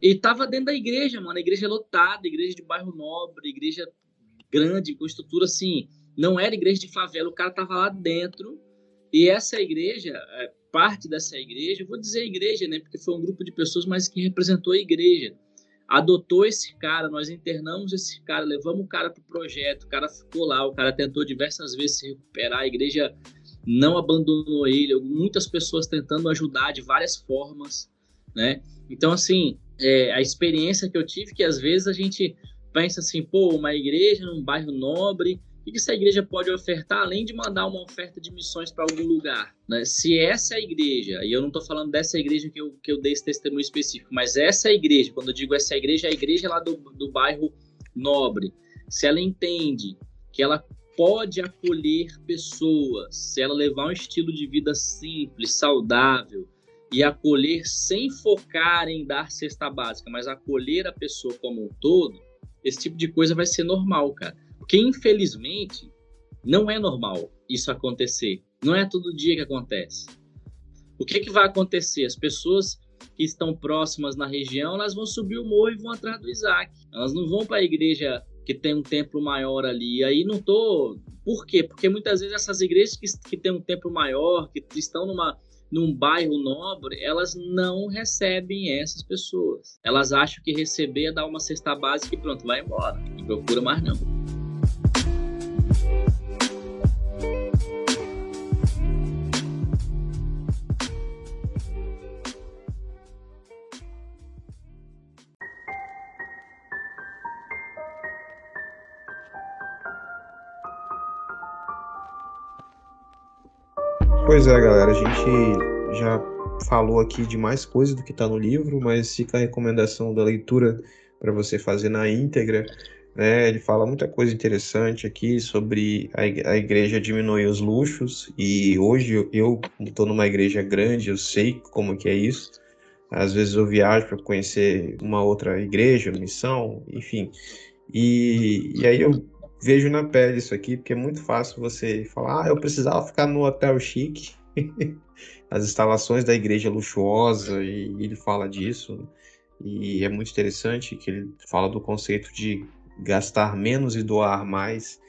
Speaker 5: e tava dentro da igreja, mano. A igreja lotada, igreja de bairro nobre, igreja grande, com estrutura assim. Não era igreja de favela, o cara tava lá dentro. E essa igreja, é, parte dessa igreja, vou dizer igreja, né? Porque foi um grupo de pessoas, mas que representou a igreja. Adotou esse cara, nós internamos esse cara, levamos o cara pro projeto, o cara ficou lá, o cara tentou diversas vezes se recuperar, a igreja não abandonou ele, muitas pessoas tentando ajudar de várias formas, né? Então, assim, é, a experiência que eu tive, que às vezes a gente pensa assim, pô, uma igreja num bairro nobre, o que essa igreja pode ofertar além de mandar uma oferta de missões para algum lugar? Né? Se essa é igreja, e eu não estou falando dessa igreja que eu, que eu dei esse testemunho específico, mas essa igreja, quando eu digo essa igreja, é a igreja lá do, do bairro nobre, se ela entende que ela pode acolher pessoas, se ela levar um estilo de vida simples, saudável, e acolher sem focar em dar cesta básica, mas acolher a pessoa como um todo, esse tipo de coisa vai ser normal, cara. Porque infelizmente não é normal isso acontecer. Não é todo dia que acontece. O que, que vai acontecer? As pessoas que estão próximas na região, elas vão subir o morro e vão atrás do Isaac. Elas não vão para a igreja que tem um templo maior ali. Aí não tô. Por quê? Porque muitas vezes essas igrejas que, que têm um templo maior, que estão numa, num bairro nobre, elas não recebem essas pessoas. Elas acham que receber é dar uma cesta básica e pronto, vai embora. Não procura mais não.
Speaker 2: Pois é, galera, a gente já falou aqui de mais coisas do que está no livro, mas fica a recomendação da leitura para você fazer na íntegra. Né? Ele fala muita coisa interessante aqui sobre a igreja diminuir os luxos e hoje eu estou numa igreja grande, eu sei como que é isso. Às vezes eu viajo para conhecer uma outra igreja, missão, enfim. E, e aí eu vejo na pele isso aqui, porque é muito fácil você falar, ah, eu precisava ficar no hotel chique, [laughs] as instalações da igreja luxuosa, e ele fala disso, e é muito interessante que ele fala do conceito de gastar menos e doar mais.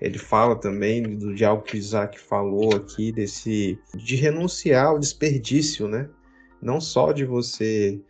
Speaker 2: Ele fala também do, de algo que Isaac falou aqui, desse de renunciar ao desperdício, né? Não só de você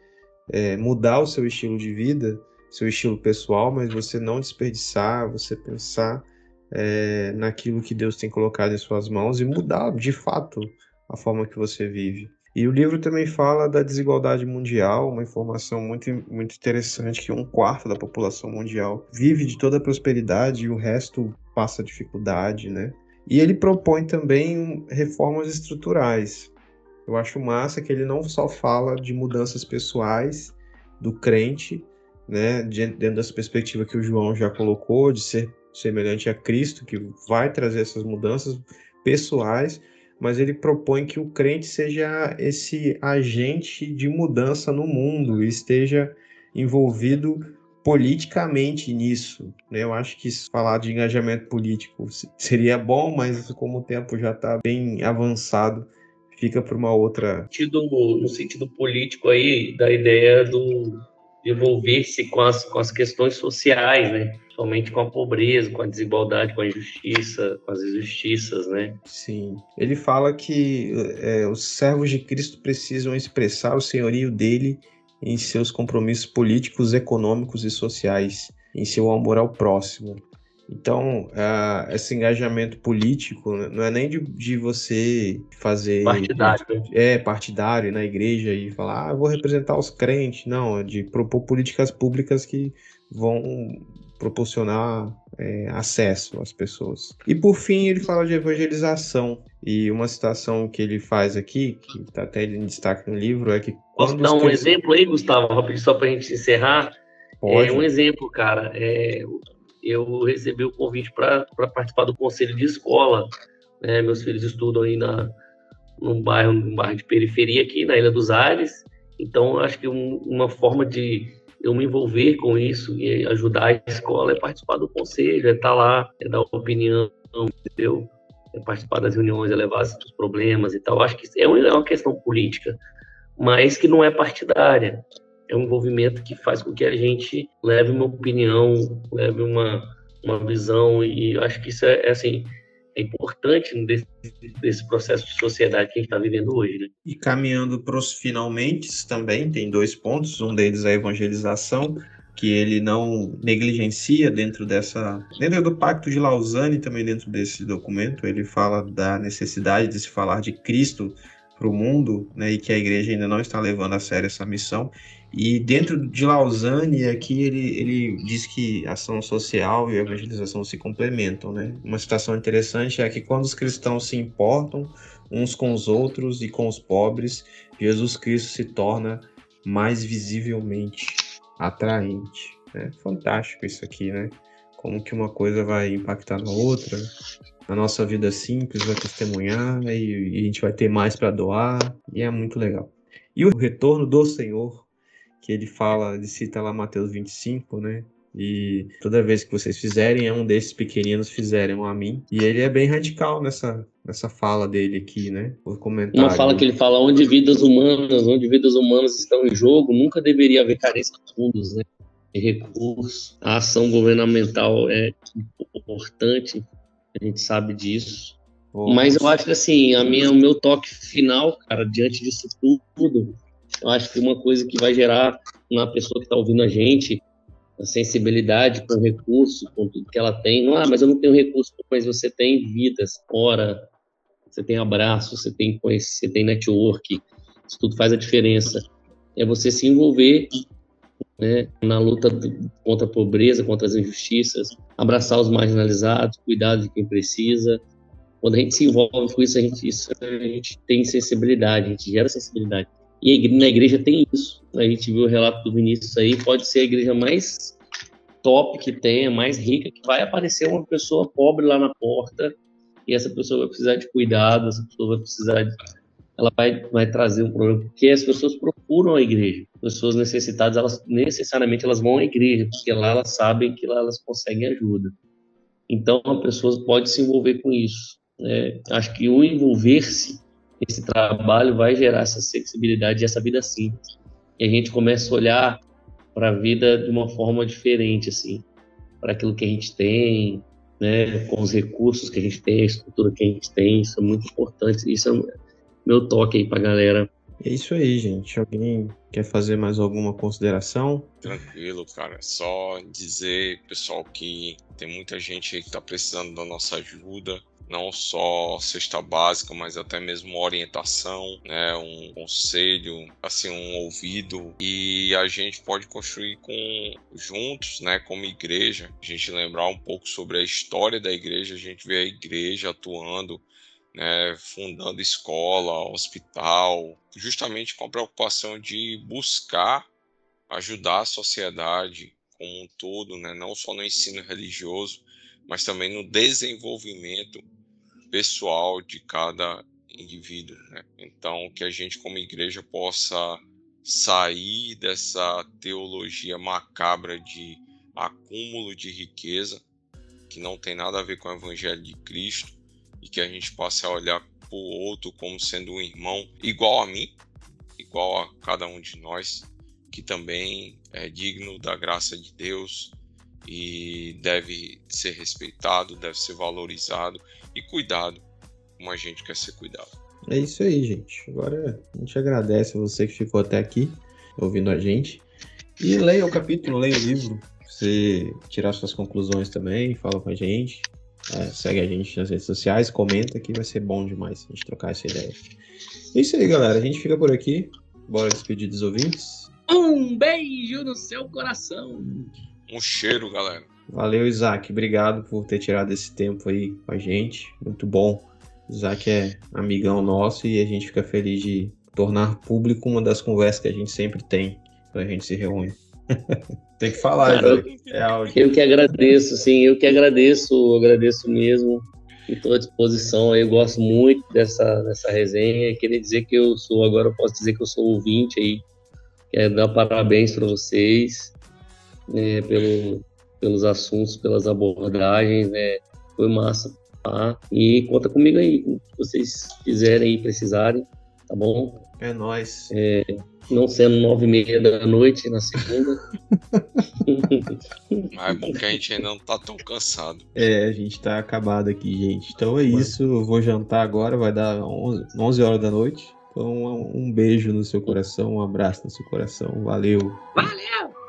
Speaker 2: é, mudar o seu estilo de vida, seu estilo pessoal, mas você não desperdiçar, você pensar é, naquilo que Deus tem colocado em suas mãos e mudar de fato a forma que você vive. E o livro também fala da desigualdade mundial, uma informação muito, muito interessante que um quarto da população mundial vive de toda a prosperidade e o resto passa dificuldade, né? E ele propõe também reformas estruturais. Eu acho massa que ele não só fala de mudanças pessoais do crente, né, dentro dessa perspectiva que o João já colocou, de ser semelhante a Cristo, que vai trazer essas mudanças pessoais, mas ele propõe que o crente seja esse agente de mudança no mundo e esteja envolvido politicamente nisso. Né? Eu acho que falar de engajamento político seria bom, mas como o tempo já está bem avançado, fica para uma outra.
Speaker 3: No sentido, no sentido político aí, da ideia do envolver-se com as, com as questões sociais, né? Somente com a pobreza, com a desigualdade, com a injustiça, com as injustiças, né?
Speaker 2: Sim. Ele fala que é, os servos de Cristo precisam expressar o senhorio dele em seus compromissos políticos, econômicos e sociais, em seu amor ao próximo. Então, esse engajamento político não é nem de, de você fazer.
Speaker 3: Partidário. Né?
Speaker 2: É, partidário na igreja e falar, ah, vou representar os crentes. Não, é de propor políticas públicas que vão proporcionar é, acesso às pessoas. E por fim, ele fala de evangelização. E uma citação que ele faz aqui, que está até em destaque no livro, é que.
Speaker 3: Posso dar um crentes... exemplo aí, Gustavo, só para a gente encerrar? Pode. É um exemplo, cara. É, eu recebi o convite para participar do conselho de escola. Né? Meus filhos estudam aí na, num, bairro, num bairro de periferia aqui, na Ilha dos Ares. Então, acho que um, uma forma de eu me envolver com isso e ajudar a escola é participar do conselho, é estar tá lá, é dar opinião, entendeu? É participar das reuniões, é levar os problemas e tal. Acho que é uma é questão política, mas que não é partidária é um envolvimento que faz com que a gente leve uma opinião, leve uma, uma visão, e acho que isso é, é assim, é importante desse, desse, processo de sociedade que a gente está vivendo hoje. Né?
Speaker 2: E caminhando para os finalmente também, tem dois pontos, um deles é a evangelização, que ele não negligencia dentro dessa. dentro do Pacto de Lausanne, também dentro desse documento, ele fala da necessidade de se falar de Cristo para o mundo, né, e que a igreja ainda não está levando a sério essa missão. E dentro de Lausanne, aqui ele, ele diz que ação social e evangelização se complementam. Né? Uma citação interessante é que quando os cristãos se importam uns com os outros e com os pobres, Jesus Cristo se torna mais visivelmente atraente. É fantástico isso aqui, né? Como que uma coisa vai impactar na outra. Na nossa vida simples, vai testemunhar e, e a gente vai ter mais para doar, e é muito legal. E o retorno do Senhor, que ele fala, ele cita lá Mateus 25, né? E toda vez que vocês fizerem, é um desses pequeninos fizerem a mim. E ele é bem radical nessa, nessa fala dele aqui, né? O comentário.
Speaker 3: Uma fala que ele fala onde vidas humanas, onde vidas humanas estão em jogo, nunca deveria haver carência de fundos, né? De recursos. A ação governamental é importante, a gente sabe disso. Mas eu acho que assim, a minha, o meu toque final, cara, diante disso tudo, eu acho que uma coisa que vai gerar na pessoa que está ouvindo a gente a sensibilidade com o recurso, com tudo que ela tem. Ah, mas eu não tenho recurso, mas você tem vidas, hora, você tem abraço, você tem você tem network, isso tudo faz a diferença. É você se envolver né, na luta contra a pobreza, contra as injustiças, abraçar os marginalizados, cuidar de quem precisa. Quando a gente se envolve com isso, a gente, isso, a gente tem sensibilidade, a gente gera sensibilidade. E na igreja tem isso. A gente viu o relato do Vinícius aí, pode ser a igreja mais top que tem, a mais rica, que vai aparecer uma pessoa pobre lá na porta, e essa pessoa vai precisar de cuidado, essa pessoa vai precisar de. Ela vai, vai trazer um problema, porque as pessoas procuram a igreja. Pessoas necessitadas, elas necessariamente elas vão à igreja, porque lá elas sabem que lá elas conseguem ajuda. Então, a pessoa pode se envolver com isso. né? Acho que o envolver-se nesse trabalho vai gerar essa sensibilidade e essa vida simples. E a gente começa a olhar para a vida de uma forma diferente, assim, para aquilo que a gente tem, né, com os recursos que a gente tem, a estrutura que a gente tem, isso é muito importante. Isso é meu toque aí para a galera.
Speaker 2: É isso aí, gente. Alguém quer fazer mais alguma consideração?
Speaker 4: Tranquilo, cara. Só dizer, pessoal, que tem muita gente aí que tá precisando da nossa ajuda. Não só cesta básica, mas até mesmo orientação, né? Um conselho, assim, um ouvido. E a gente pode construir com juntos, né? Como igreja, a gente lembrar um pouco sobre a história da igreja, a gente vê a igreja atuando né, fundando escola, hospital, justamente com a preocupação de buscar ajudar a sociedade como um todo, né, não só no ensino religioso, mas também no desenvolvimento pessoal de cada indivíduo. Né? Então, que a gente, como igreja, possa sair dessa teologia macabra de acúmulo de riqueza, que não tem nada a ver com o evangelho de Cristo, e que a gente passe a olhar para o outro como sendo um irmão igual a mim, igual a cada um de nós, que também é digno da graça de Deus e deve ser respeitado, deve ser valorizado e cuidado como a gente quer ser cuidado.
Speaker 2: É isso aí, gente. Agora a gente agradece a você que ficou até aqui ouvindo a gente. E leia o capítulo, leia o livro. Você tirar suas conclusões também, fala com a gente. É, segue a gente nas redes sociais, comenta que vai ser bom demais a gente trocar essa ideia. É isso aí, galera. A gente fica por aqui. Bora despedir dos ouvintes.
Speaker 5: Um beijo no seu coração.
Speaker 4: Um cheiro, galera.
Speaker 2: Valeu, Isaac. Obrigado por ter tirado esse tempo aí com a gente. Muito bom. Isaac é amigão nosso e a gente fica feliz de tornar público uma das conversas que a gente sempre tem quando a gente se reúne. [laughs] tem que falar,
Speaker 3: Cara,
Speaker 2: Isaac. É áudio.
Speaker 3: Eu que agradeço, sim, eu que agradeço, agradeço mesmo. Estou à disposição, eu gosto muito dessa, dessa resenha. Queria dizer que eu sou, agora eu posso dizer que eu sou ouvinte aí. Quero dar parabéns para vocês né, pelo, pelos assuntos, pelas abordagens. Né, foi massa. Tá? E conta comigo aí, se vocês quiserem e precisarem, tá bom?
Speaker 2: É nóis.
Speaker 3: Não sendo nove e meia da noite na segunda. [laughs]
Speaker 4: Mas é bom que a gente ainda não tá tão cansado.
Speaker 2: É, a gente tá acabado aqui, gente. Então é isso. Eu vou jantar agora, vai dar 11, 11 horas da noite. Então um beijo no seu coração, um abraço no seu coração. Valeu.
Speaker 5: Valeu!